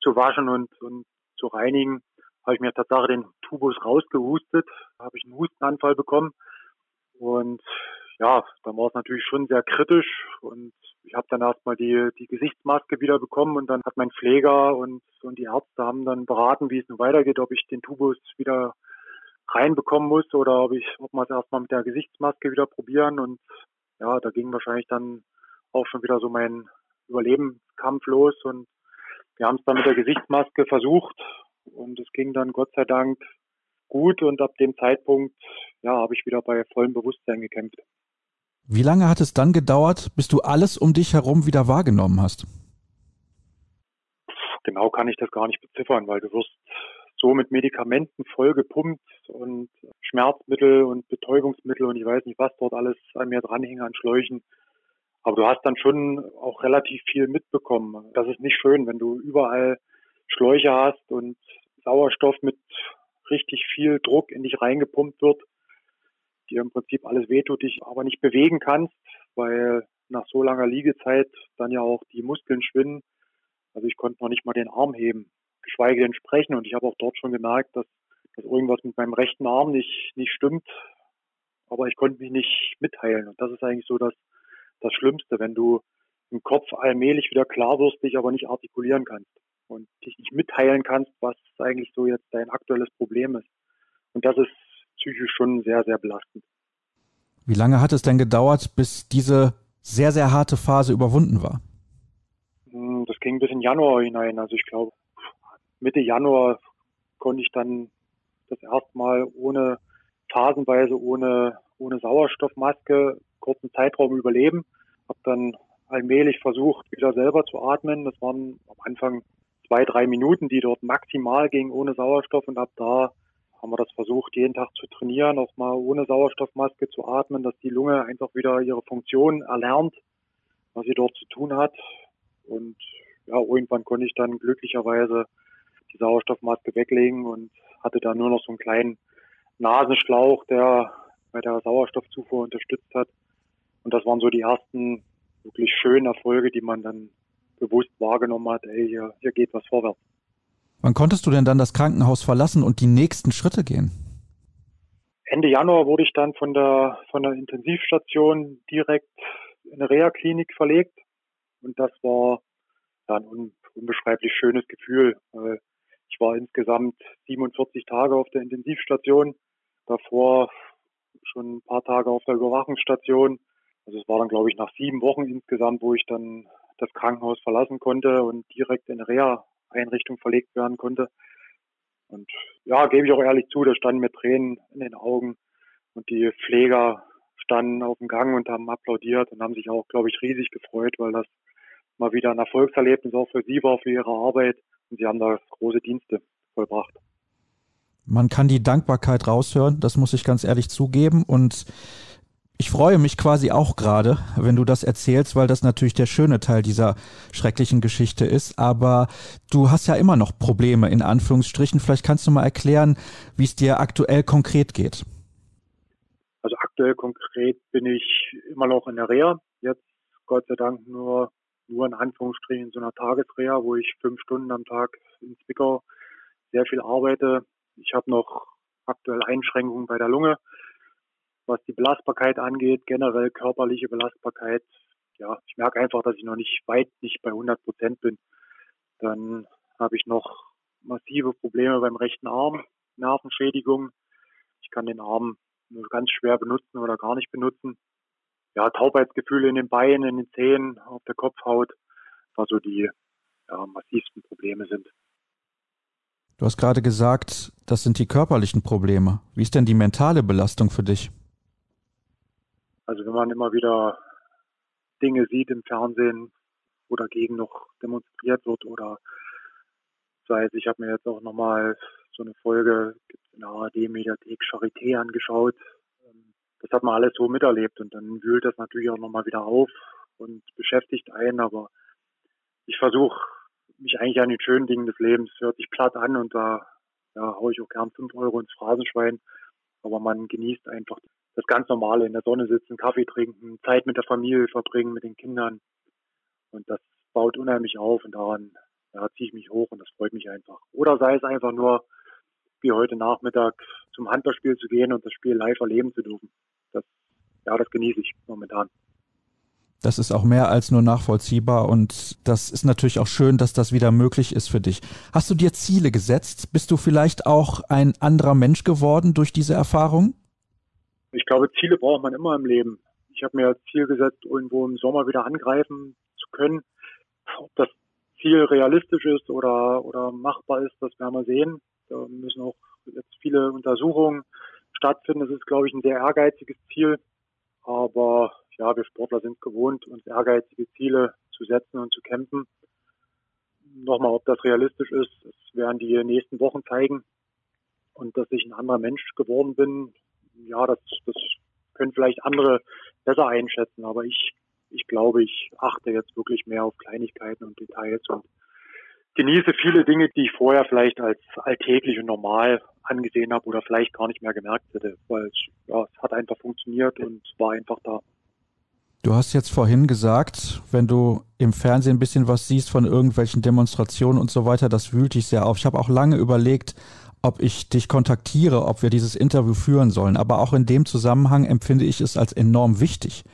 zu waschen und, und zu reinigen, habe ich mir tatsächlich den Tubus rausgehustet, habe ich einen Hustenanfall bekommen und ja, dann war es natürlich schon sehr kritisch und ich habe dann erstmal die, die Gesichtsmaske wieder bekommen und dann hat mein Pfleger und, und die Ärzte haben dann beraten, wie es nun weitergeht, ob ich den Tubus wieder reinbekommen muss oder ob ich, ob wir es erstmal mit der Gesichtsmaske wieder probieren und ja, da ging wahrscheinlich dann auch schon wieder so mein Überlebenskampf los und wir haben es dann mit der Gesichtsmaske versucht und es ging dann Gott sei Dank gut und ab dem Zeitpunkt ja, habe ich wieder bei vollem Bewusstsein gekämpft. Wie lange hat es dann gedauert, bis du alles um dich herum wieder wahrgenommen hast? Genau kann ich das gar nicht beziffern, weil du wirst so mit Medikamenten vollgepumpt und Schmerzmittel und Betäubungsmittel und ich weiß nicht, was dort alles an mir dranhing an Schläuchen. Aber du hast dann schon auch relativ viel mitbekommen. Das ist nicht schön, wenn du überall Schläuche hast und Sauerstoff mit richtig viel Druck in dich reingepumpt wird dir im Prinzip alles wehtut, dich aber nicht bewegen kannst, weil nach so langer Liegezeit dann ja auch die Muskeln schwinden. Also ich konnte noch nicht mal den Arm heben, geschweige denn sprechen. Und ich habe auch dort schon gemerkt, dass, dass irgendwas mit meinem rechten Arm nicht, nicht stimmt. Aber ich konnte mich nicht mitteilen. Und das ist eigentlich so das, das Schlimmste, wenn du im Kopf allmählich wieder klar wirst, dich aber nicht artikulieren kannst und dich nicht mitteilen kannst, was eigentlich so jetzt dein aktuelles Problem ist. Und das ist psychisch schon sehr, sehr belastend. Wie lange hat es denn gedauert, bis diese sehr, sehr harte Phase überwunden war? Hm, das ging bis in Januar hinein. Also ich glaube, Mitte Januar konnte ich dann das erste Mal ohne phasenweise ohne, ohne Sauerstoffmaske kurzen Zeitraum überleben. Habe dann allmählich versucht, wieder selber zu atmen. Das waren am Anfang zwei, drei Minuten, die dort maximal gingen ohne Sauerstoff und ab da haben wir das versucht, jeden Tag zu trainieren, auch mal ohne Sauerstoffmaske zu atmen, dass die Lunge einfach wieder ihre Funktion erlernt, was sie dort zu tun hat. Und ja, irgendwann konnte ich dann glücklicherweise die Sauerstoffmaske weglegen und hatte dann nur noch so einen kleinen Nasenschlauch, der bei der Sauerstoffzufuhr unterstützt hat. Und das waren so die ersten wirklich schönen Erfolge, die man dann bewusst wahrgenommen hat, ey, hier, hier geht was vorwärts. Wann konntest du denn dann das Krankenhaus verlassen und die nächsten Schritte gehen? Ende Januar wurde ich dann von der, von der Intensivstation direkt in eine Reha-Klinik verlegt. Und das war ein unbeschreiblich schönes Gefühl. Ich war insgesamt 47 Tage auf der Intensivstation, davor schon ein paar Tage auf der Überwachungsstation. Also es war dann, glaube ich, nach sieben Wochen insgesamt, wo ich dann das Krankenhaus verlassen konnte und direkt in Reha Einrichtung verlegt werden konnte. Und ja, gebe ich auch ehrlich zu, da standen mir Tränen in den Augen und die Pfleger standen auf dem Gang und haben applaudiert und haben sich auch, glaube ich, riesig gefreut, weil das mal wieder ein Erfolgserlebnis auch für sie war, für ihre Arbeit. Und sie haben da große Dienste vollbracht. Man kann die Dankbarkeit raushören, das muss ich ganz ehrlich zugeben. Und ich freue mich quasi auch gerade, wenn du das erzählst, weil das natürlich der schöne Teil dieser schrecklichen Geschichte ist. Aber du hast ja immer noch Probleme in Anführungsstrichen. Vielleicht kannst du mal erklären, wie es dir aktuell konkret geht. Also aktuell konkret bin ich immer noch in der Reha. Jetzt Gott sei Dank nur, nur in Anführungsstrichen in so einer Tagesreha, wo ich fünf Stunden am Tag in Zwickau sehr viel arbeite. Ich habe noch aktuell Einschränkungen bei der Lunge was die Belastbarkeit angeht, generell körperliche Belastbarkeit. Ja, ich merke einfach, dass ich noch nicht weit nicht bei 100 Prozent bin. Dann habe ich noch massive Probleme beim rechten Arm, Nervenschädigung. Ich kann den Arm nur ganz schwer benutzen oder gar nicht benutzen. Ja, Taubheitsgefühle in den Beinen, in den Zehen, auf der Kopfhaut, was so die ja, massivsten Probleme sind. Du hast gerade gesagt, das sind die körperlichen Probleme. Wie ist denn die mentale Belastung für dich? Also wenn man immer wieder Dinge sieht im Fernsehen, wo dagegen noch demonstriert wird oder sei es, ich habe mir jetzt auch nochmal so eine Folge in der ARD-Mediathek Charité angeschaut. Das hat man alles so miterlebt und dann wühlt das natürlich auch nochmal wieder auf und beschäftigt einen, aber ich versuche mich eigentlich an den schönen Dingen des Lebens, hört sich platt an und da ja, haue ich auch gern fünf Euro ins Phrasenschwein, aber man genießt einfach das ganz normale in der Sonne sitzen, Kaffee trinken, Zeit mit der Familie verbringen, mit den Kindern. Und das baut unheimlich auf und daran ja, ziehe ich mich hoch und das freut mich einfach. Oder sei es einfach nur, wie heute Nachmittag zum Handballspiel zu gehen und das Spiel live erleben zu dürfen. Das, ja, das genieße ich momentan. Das ist auch mehr als nur nachvollziehbar und das ist natürlich auch schön, dass das wieder möglich ist für dich. Hast du dir Ziele gesetzt? Bist du vielleicht auch ein anderer Mensch geworden durch diese Erfahrung? Ich glaube, Ziele braucht man immer im Leben. Ich habe mir als Ziel gesetzt, irgendwo im Sommer wieder angreifen zu können. Ob das Ziel realistisch ist oder, oder machbar ist, das werden wir sehen. Da müssen auch jetzt viele Untersuchungen stattfinden. Das ist, glaube ich, ein sehr ehrgeiziges Ziel. Aber ja, wir Sportler sind gewohnt, uns ehrgeizige Ziele zu setzen und zu kämpfen. Nochmal, ob das realistisch ist, das werden die nächsten Wochen zeigen. Und dass ich ein anderer Mensch geworden bin, ja, das, das können vielleicht andere besser einschätzen, aber ich, ich glaube, ich achte jetzt wirklich mehr auf Kleinigkeiten und Details und genieße viele Dinge, die ich vorher vielleicht als alltäglich und normal angesehen habe oder vielleicht gar nicht mehr gemerkt hätte, weil es, ja, es hat einfach funktioniert und war einfach da. Du hast jetzt vorhin gesagt, wenn du im Fernsehen ein bisschen was siehst von irgendwelchen Demonstrationen und so weiter, das wühlt dich sehr auf. Ich habe auch lange überlegt, ob ich dich kontaktiere, ob wir dieses Interview führen sollen. Aber auch in dem Zusammenhang empfinde ich es als enorm wichtig,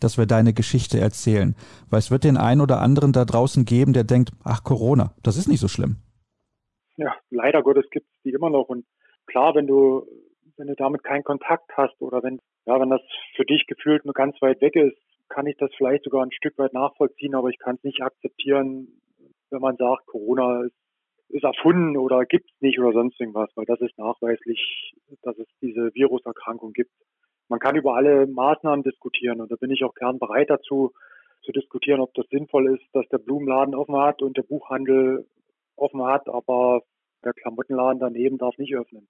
dass wir deine Geschichte erzählen. Weil es wird den einen oder anderen da draußen geben, der denkt, ach Corona, das ist nicht so schlimm. Ja, leider Gottes gibt es die immer noch. Und klar, wenn du, wenn du damit keinen Kontakt hast oder wenn, ja, wenn das für dich gefühlt nur ganz weit weg ist, kann ich das vielleicht sogar ein Stück weit nachvollziehen, aber ich kann es nicht akzeptieren, wenn man sagt, Corona ist ist erfunden oder gibt es nicht oder sonst irgendwas, weil das ist nachweislich, dass es diese Viruserkrankung gibt. Man kann über alle Maßnahmen diskutieren und da bin ich auch gern bereit dazu, zu diskutieren, ob das sinnvoll ist, dass der Blumenladen offen hat und der Buchhandel offen hat, aber der Klamottenladen daneben darf nicht öffnen.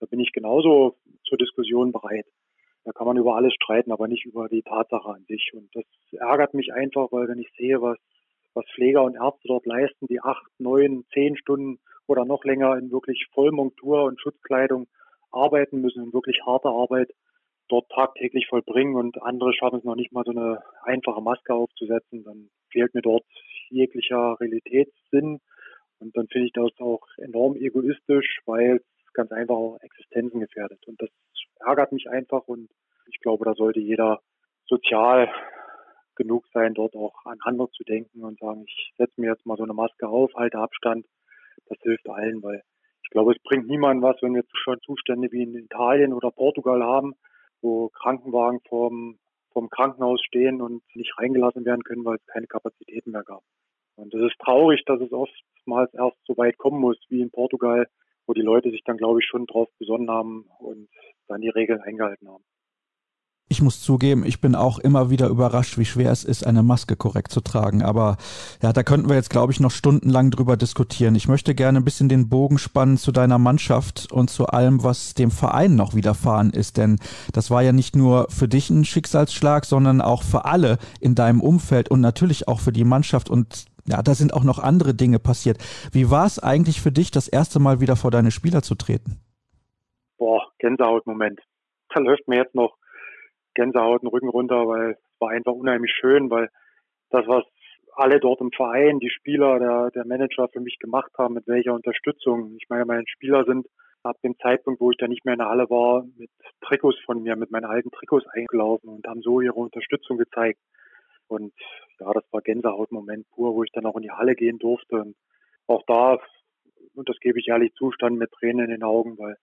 Da bin ich genauso zur Diskussion bereit. Da kann man über alles streiten, aber nicht über die Tatsache an sich. Und das ärgert mich einfach, weil wenn ich sehe, was was Pfleger und Ärzte dort leisten, die acht, neun, zehn Stunden oder noch länger in wirklich Vollmontur und Schutzkleidung arbeiten müssen, in wirklich harter Arbeit dort tagtäglich vollbringen. Und andere schaffen es noch nicht mal so eine einfache Maske aufzusetzen, dann fehlt mir dort jeglicher Realitätssinn. Und dann finde ich das auch enorm egoistisch, weil es ganz einfach auch Existenzen gefährdet. Und das ärgert mich einfach. Und ich glaube, da sollte jeder sozial genug sein, dort auch an andere zu denken und sagen, ich setze mir jetzt mal so eine Maske auf, halte Abstand. Das hilft allen, weil ich glaube, es bringt niemandem was, wenn wir schon Zustände wie in Italien oder Portugal haben, wo Krankenwagen vom, vom Krankenhaus stehen und nicht reingelassen werden können, weil es keine Kapazitäten mehr gab. Und es ist traurig, dass es oftmals erst so weit kommen muss wie in Portugal, wo die Leute sich dann, glaube ich, schon drauf besonnen haben und dann die Regeln eingehalten haben. Ich muss zugeben, ich bin auch immer wieder überrascht, wie schwer es ist, eine Maske korrekt zu tragen. Aber ja, da könnten wir jetzt, glaube ich, noch stundenlang drüber diskutieren. Ich möchte gerne ein bisschen den Bogen spannen zu deiner Mannschaft und zu allem, was dem Verein noch widerfahren ist. Denn das war ja nicht nur für dich ein Schicksalsschlag, sondern auch für alle in deinem Umfeld und natürlich auch für die Mannschaft. Und ja, da sind auch noch andere Dinge passiert. Wie war es eigentlich für dich, das erste Mal wieder vor deine Spieler zu treten? Boah, Gänsehautmoment. Da läuft mir jetzt noch Gänsehaut den Rücken runter, weil es war einfach unheimlich schön, weil das, was alle dort im Verein, die Spieler, der, der Manager für mich gemacht haben, mit welcher Unterstützung. Ich meine, meine Spieler sind ab dem Zeitpunkt, wo ich dann nicht mehr in der Halle war, mit Trikots von mir, mit meinen alten Trikots eingelaufen und haben so ihre Unterstützung gezeigt. Und ja, das war Gänsehautmoment pur, wo ich dann auch in die Halle gehen durfte. Und auch da, und das gebe ich ehrlich zu, stand mit Tränen in den Augen, weil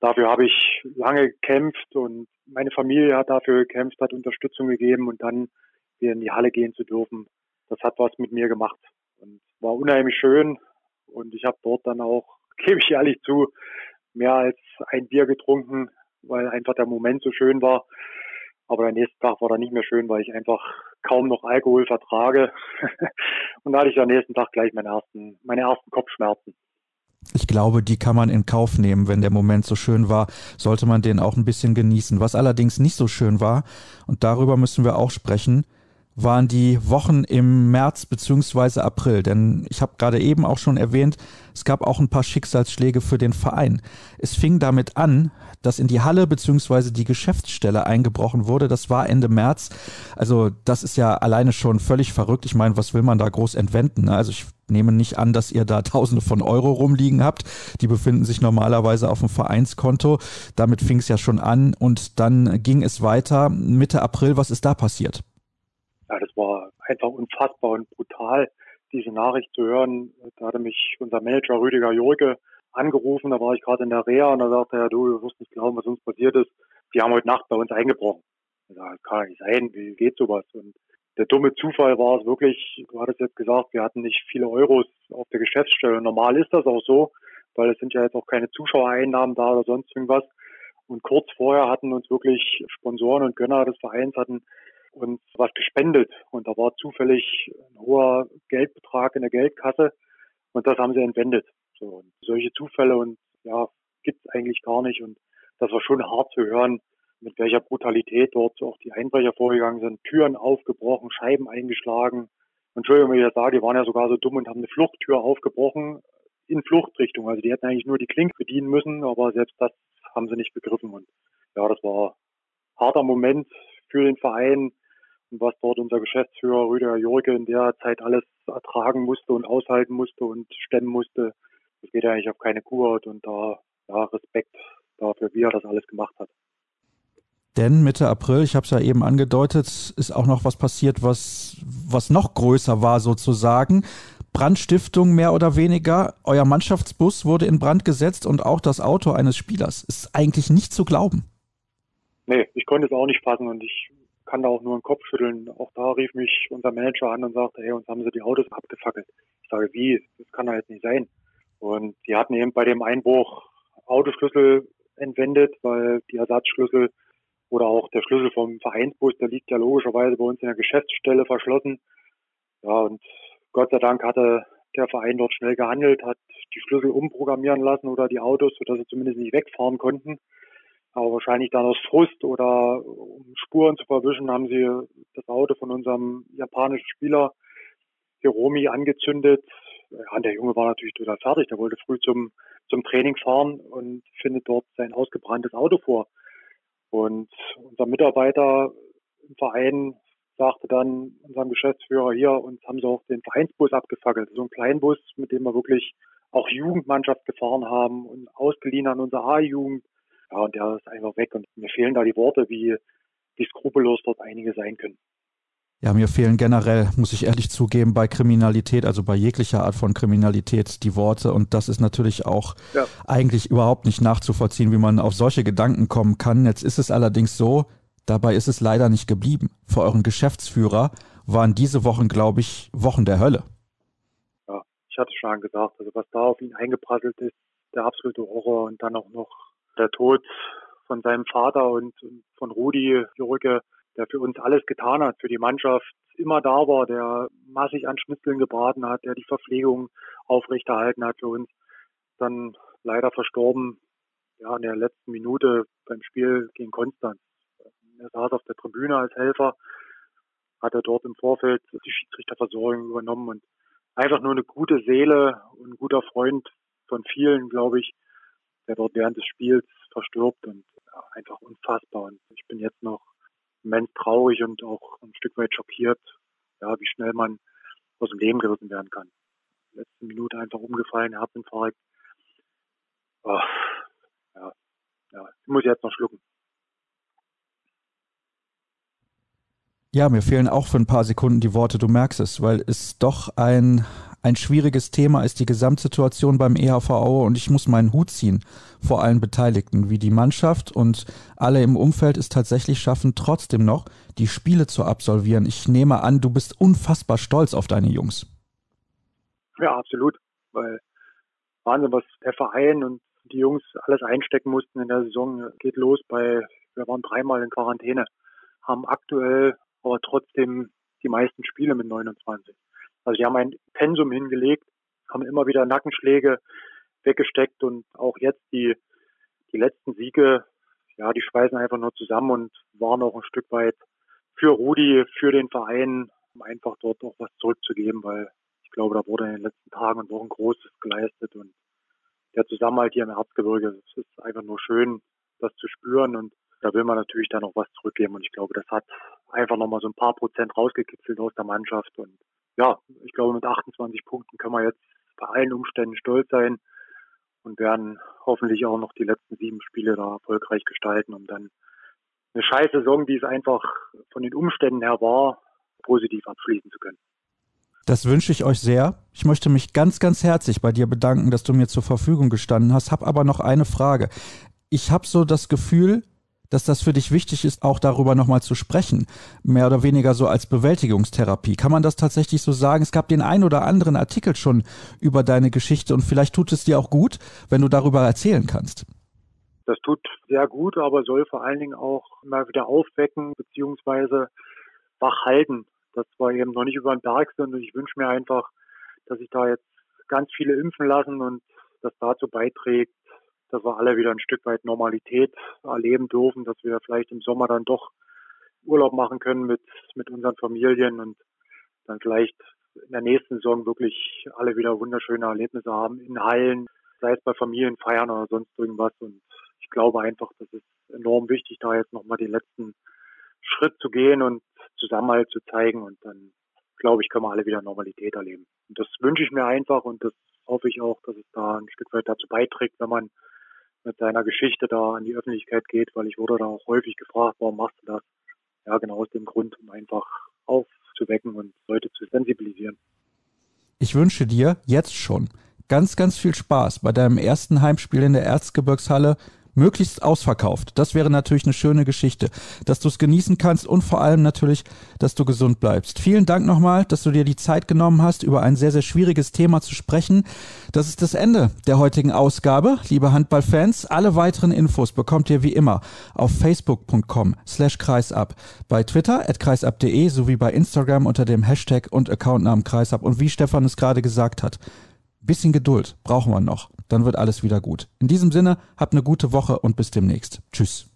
dafür habe ich lange gekämpft und meine Familie hat dafür gekämpft, hat Unterstützung gegeben und dann wieder in die Halle gehen zu dürfen. Das hat was mit mir gemacht und war unheimlich schön. Und ich habe dort dann auch, gebe ich ehrlich zu, mehr als ein Bier getrunken, weil einfach der Moment so schön war. Aber der nächste Tag war dann nicht mehr schön, weil ich einfach kaum noch Alkohol vertrage. und da hatte ich am nächsten Tag gleich meine ersten, meine ersten Kopfschmerzen. Ich glaube, die kann man in Kauf nehmen. Wenn der Moment so schön war, sollte man den auch ein bisschen genießen. Was allerdings nicht so schön war, und darüber müssen wir auch sprechen, waren die Wochen im März beziehungsweise April. Denn ich habe gerade eben auch schon erwähnt, es gab auch ein paar Schicksalsschläge für den Verein. Es fing damit an, dass in die Halle beziehungsweise die Geschäftsstelle eingebrochen wurde. Das war Ende März. Also das ist ja alleine schon völlig verrückt. Ich meine, was will man da groß entwenden? Ne? Also ich nehme nicht an, dass ihr da Tausende von Euro rumliegen habt. Die befinden sich normalerweise auf dem Vereinskonto. Damit fing es ja schon an und dann ging es weiter. Mitte April, was ist da passiert? Ja, das war einfach unfassbar und brutal, diese Nachricht zu hören. Da hatte mich unser Manager Rüdiger Jurke angerufen, da war ich gerade in der Reha und da sagte er, du, du wirst nicht glauben, was uns passiert ist. Die haben heute Nacht bei uns eingebrochen. Ich sage, das kann ja nicht sein, wie geht sowas? Und der dumme Zufall war es wirklich, du hattest jetzt gesagt, wir hatten nicht viele Euros auf der Geschäftsstelle. Normal ist das auch so, weil es sind ja jetzt auch keine Zuschauereinnahmen da oder sonst irgendwas. Und kurz vorher hatten uns wirklich Sponsoren und Gönner des Vereins hatten uns was gespendet. Und da war zufällig ein hoher Geldbetrag in der Geldkasse und das haben sie entwendet. So, und solche Zufälle und ja, gibt es eigentlich gar nicht. Und das war schon hart zu hören, mit welcher Brutalität dort auch die Einbrecher vorgegangen sind. Türen aufgebrochen, Scheiben eingeschlagen. Entschuldigung, wenn ich das sage, die waren ja sogar so dumm und haben eine Fluchttür aufgebrochen in Fluchtrichtung. Also die hätten eigentlich nur die Klinke bedienen müssen, aber selbst das haben sie nicht begriffen. Und ja, das war harter Moment für den Verein und was dort unser Geschäftsführer Rüdiger Jorge in der Zeit alles ertragen musste und aushalten musste und stemmen musste, das geht ja eigentlich auf keine Kurhaut und da ja, Respekt dafür, wie er das alles gemacht hat. Denn Mitte April, ich habe es ja eben angedeutet, ist auch noch was passiert, was, was noch größer war sozusagen. Brandstiftung mehr oder weniger. Euer Mannschaftsbus wurde in Brand gesetzt und auch das Auto eines Spielers. Ist eigentlich nicht zu glauben. Nee, ich konnte es auch nicht fassen und ich kann da auch nur den Kopf schütteln. Auch da rief mich unser Manager an und sagte, hey, uns haben sie die Autos abgefackelt. Ich sage, wie? Das kann doch jetzt nicht sein. Und die hatten eben bei dem Einbruch Autoschlüssel entwendet, weil die Ersatzschlüssel oder auch der Schlüssel vom Vereinsbus, der liegt ja logischerweise bei uns in der Geschäftsstelle verschlossen. Ja, und Gott sei Dank hatte der Verein dort schnell gehandelt, hat die Schlüssel umprogrammieren lassen oder die Autos, sodass sie zumindest nicht wegfahren konnten. Aber wahrscheinlich dann aus Frust oder um Spuren zu verwischen, haben sie das Auto von unserem japanischen Spieler Hiromi angezündet. Ja, der Junge war natürlich total fertig. Der wollte früh zum, zum Training fahren und findet dort sein ausgebranntes Auto vor. Und unser Mitarbeiter im Verein sagte dann unserem Geschäftsführer hier, uns haben sie auch den Vereinsbus abgefackelt. So ein Kleinbus, mit dem wir wirklich auch Jugendmannschaft gefahren haben und ausgeliehen an unsere A-Jugend. Ja, und der ist einfach weg. Und mir fehlen da die Worte, wie, wie skrupellos dort einige sein können. Ja, mir fehlen generell, muss ich ehrlich zugeben, bei Kriminalität, also bei jeglicher Art von Kriminalität, die Worte. Und das ist natürlich auch ja. eigentlich überhaupt nicht nachzuvollziehen, wie man auf solche Gedanken kommen kann. Jetzt ist es allerdings so, dabei ist es leider nicht geblieben. Für euren Geschäftsführer waren diese Wochen, glaube ich, Wochen der Hölle. Ja, ich hatte schon gesagt, also was da auf ihn eingeprasselt ist, der absolute Horror und dann auch noch der Tod von seinem Vater und von Rudi Jürge, der für uns alles getan hat, für die Mannschaft immer da war, der massig an Schnitzeln gebraten hat, der die Verpflegung aufrechterhalten hat für uns. Dann leider verstorben, ja, in der letzten Minute beim Spiel gegen Konstanz. Er saß auf der Tribüne als Helfer, hat er dort im Vorfeld die Schiedsrichterversorgung übernommen und einfach nur eine gute Seele und ein guter Freund von vielen, glaube ich, der dort während des Spiels verstirbt und ja, einfach unfassbar. Und ich bin jetzt noch immens traurig und auch ein Stück weit schockiert, ja, wie schnell man aus dem Leben gerissen werden kann. Letzte Minute einfach umgefallen, Herzinfarkt. Oh, ja, ja, ich muss jetzt noch schlucken. Ja, mir fehlen auch für ein paar Sekunden die Worte, du merkst es, weil es doch ein, ein schwieriges Thema ist, die Gesamtsituation beim EHV Aue und ich muss meinen Hut ziehen vor allen Beteiligten, wie die Mannschaft und alle im Umfeld es tatsächlich schaffen, trotzdem noch die Spiele zu absolvieren. Ich nehme an, du bist unfassbar stolz auf deine Jungs. Ja, absolut, weil Wahnsinn, was der Verein und die Jungs alles einstecken mussten in der Saison, geht los bei, wir waren dreimal in Quarantäne, haben aktuell aber trotzdem die meisten Spiele mit 29. Also die haben ein Pensum hingelegt, haben immer wieder Nackenschläge weggesteckt und auch jetzt die, die letzten Siege, ja, die schweißen einfach nur zusammen und waren auch ein Stück weit für Rudi, für den Verein, um einfach dort auch was zurückzugeben, weil ich glaube, da wurde in den letzten Tagen und Wochen Großes geleistet und der Zusammenhalt hier im Erzgebirge, es ist einfach nur schön, das zu spüren und da will man natürlich dann noch was zurückgeben und ich glaube, das hat einfach nochmal so ein paar Prozent rausgekitzelt aus der Mannschaft. Und ja, ich glaube, mit 28 Punkten können wir jetzt bei allen Umständen stolz sein und werden hoffentlich auch noch die letzten sieben Spiele da erfolgreich gestalten, um dann eine scheiß Saison, die es einfach von den Umständen her war, positiv abschließen zu können. Das wünsche ich euch sehr. Ich möchte mich ganz, ganz herzlich bei dir bedanken, dass du mir zur Verfügung gestanden hast. Hab aber noch eine Frage. Ich habe so das Gefühl, dass das für dich wichtig ist, auch darüber nochmal zu sprechen, mehr oder weniger so als Bewältigungstherapie. Kann man das tatsächlich so sagen? Es gab den ein oder anderen Artikel schon über deine Geschichte und vielleicht tut es dir auch gut, wenn du darüber erzählen kannst. Das tut sehr gut, aber soll vor allen Dingen auch immer wieder aufwecken beziehungsweise wach halten, dass wir eben noch nicht über den Berg sind und ich wünsche mir einfach, dass sich da jetzt ganz viele impfen lassen und das dazu beiträgt, dass wir alle wieder ein Stück weit Normalität erleben dürfen, dass wir vielleicht im Sommer dann doch Urlaub machen können mit, mit unseren Familien und dann vielleicht in der nächsten Saison wirklich alle wieder wunderschöne Erlebnisse haben in Hallen, sei es bei Familienfeiern oder sonst irgendwas. Und ich glaube einfach, das ist enorm wichtig, da jetzt nochmal den letzten Schritt zu gehen und Zusammenhalt zu zeigen. Und dann, glaube ich, können wir alle wieder Normalität erleben. Und das wünsche ich mir einfach und das hoffe ich auch, dass es da ein Stück weit dazu beiträgt, wenn man mit seiner Geschichte da an die Öffentlichkeit geht, weil ich wurde da auch häufig gefragt, warum machst du das? Ja, genau aus dem Grund, um einfach aufzuwecken und Leute zu sensibilisieren. Ich wünsche dir jetzt schon ganz, ganz viel Spaß bei deinem ersten Heimspiel in der Erzgebirgshalle möglichst ausverkauft. Das wäre natürlich eine schöne Geschichte, dass du es genießen kannst und vor allem natürlich, dass du gesund bleibst. Vielen Dank nochmal, dass du dir die Zeit genommen hast, über ein sehr, sehr schwieriges Thema zu sprechen. Das ist das Ende der heutigen Ausgabe, liebe Handballfans. Alle weiteren Infos bekommt ihr wie immer auf facebook.com slash kreisab, bei Twitter at kreisab.de sowie bei Instagram unter dem Hashtag und Accountnamen kreisab. Und wie Stefan es gerade gesagt hat, bisschen Geduld brauchen wir noch dann wird alles wieder gut. In diesem Sinne, habt eine gute Woche und bis demnächst. Tschüss.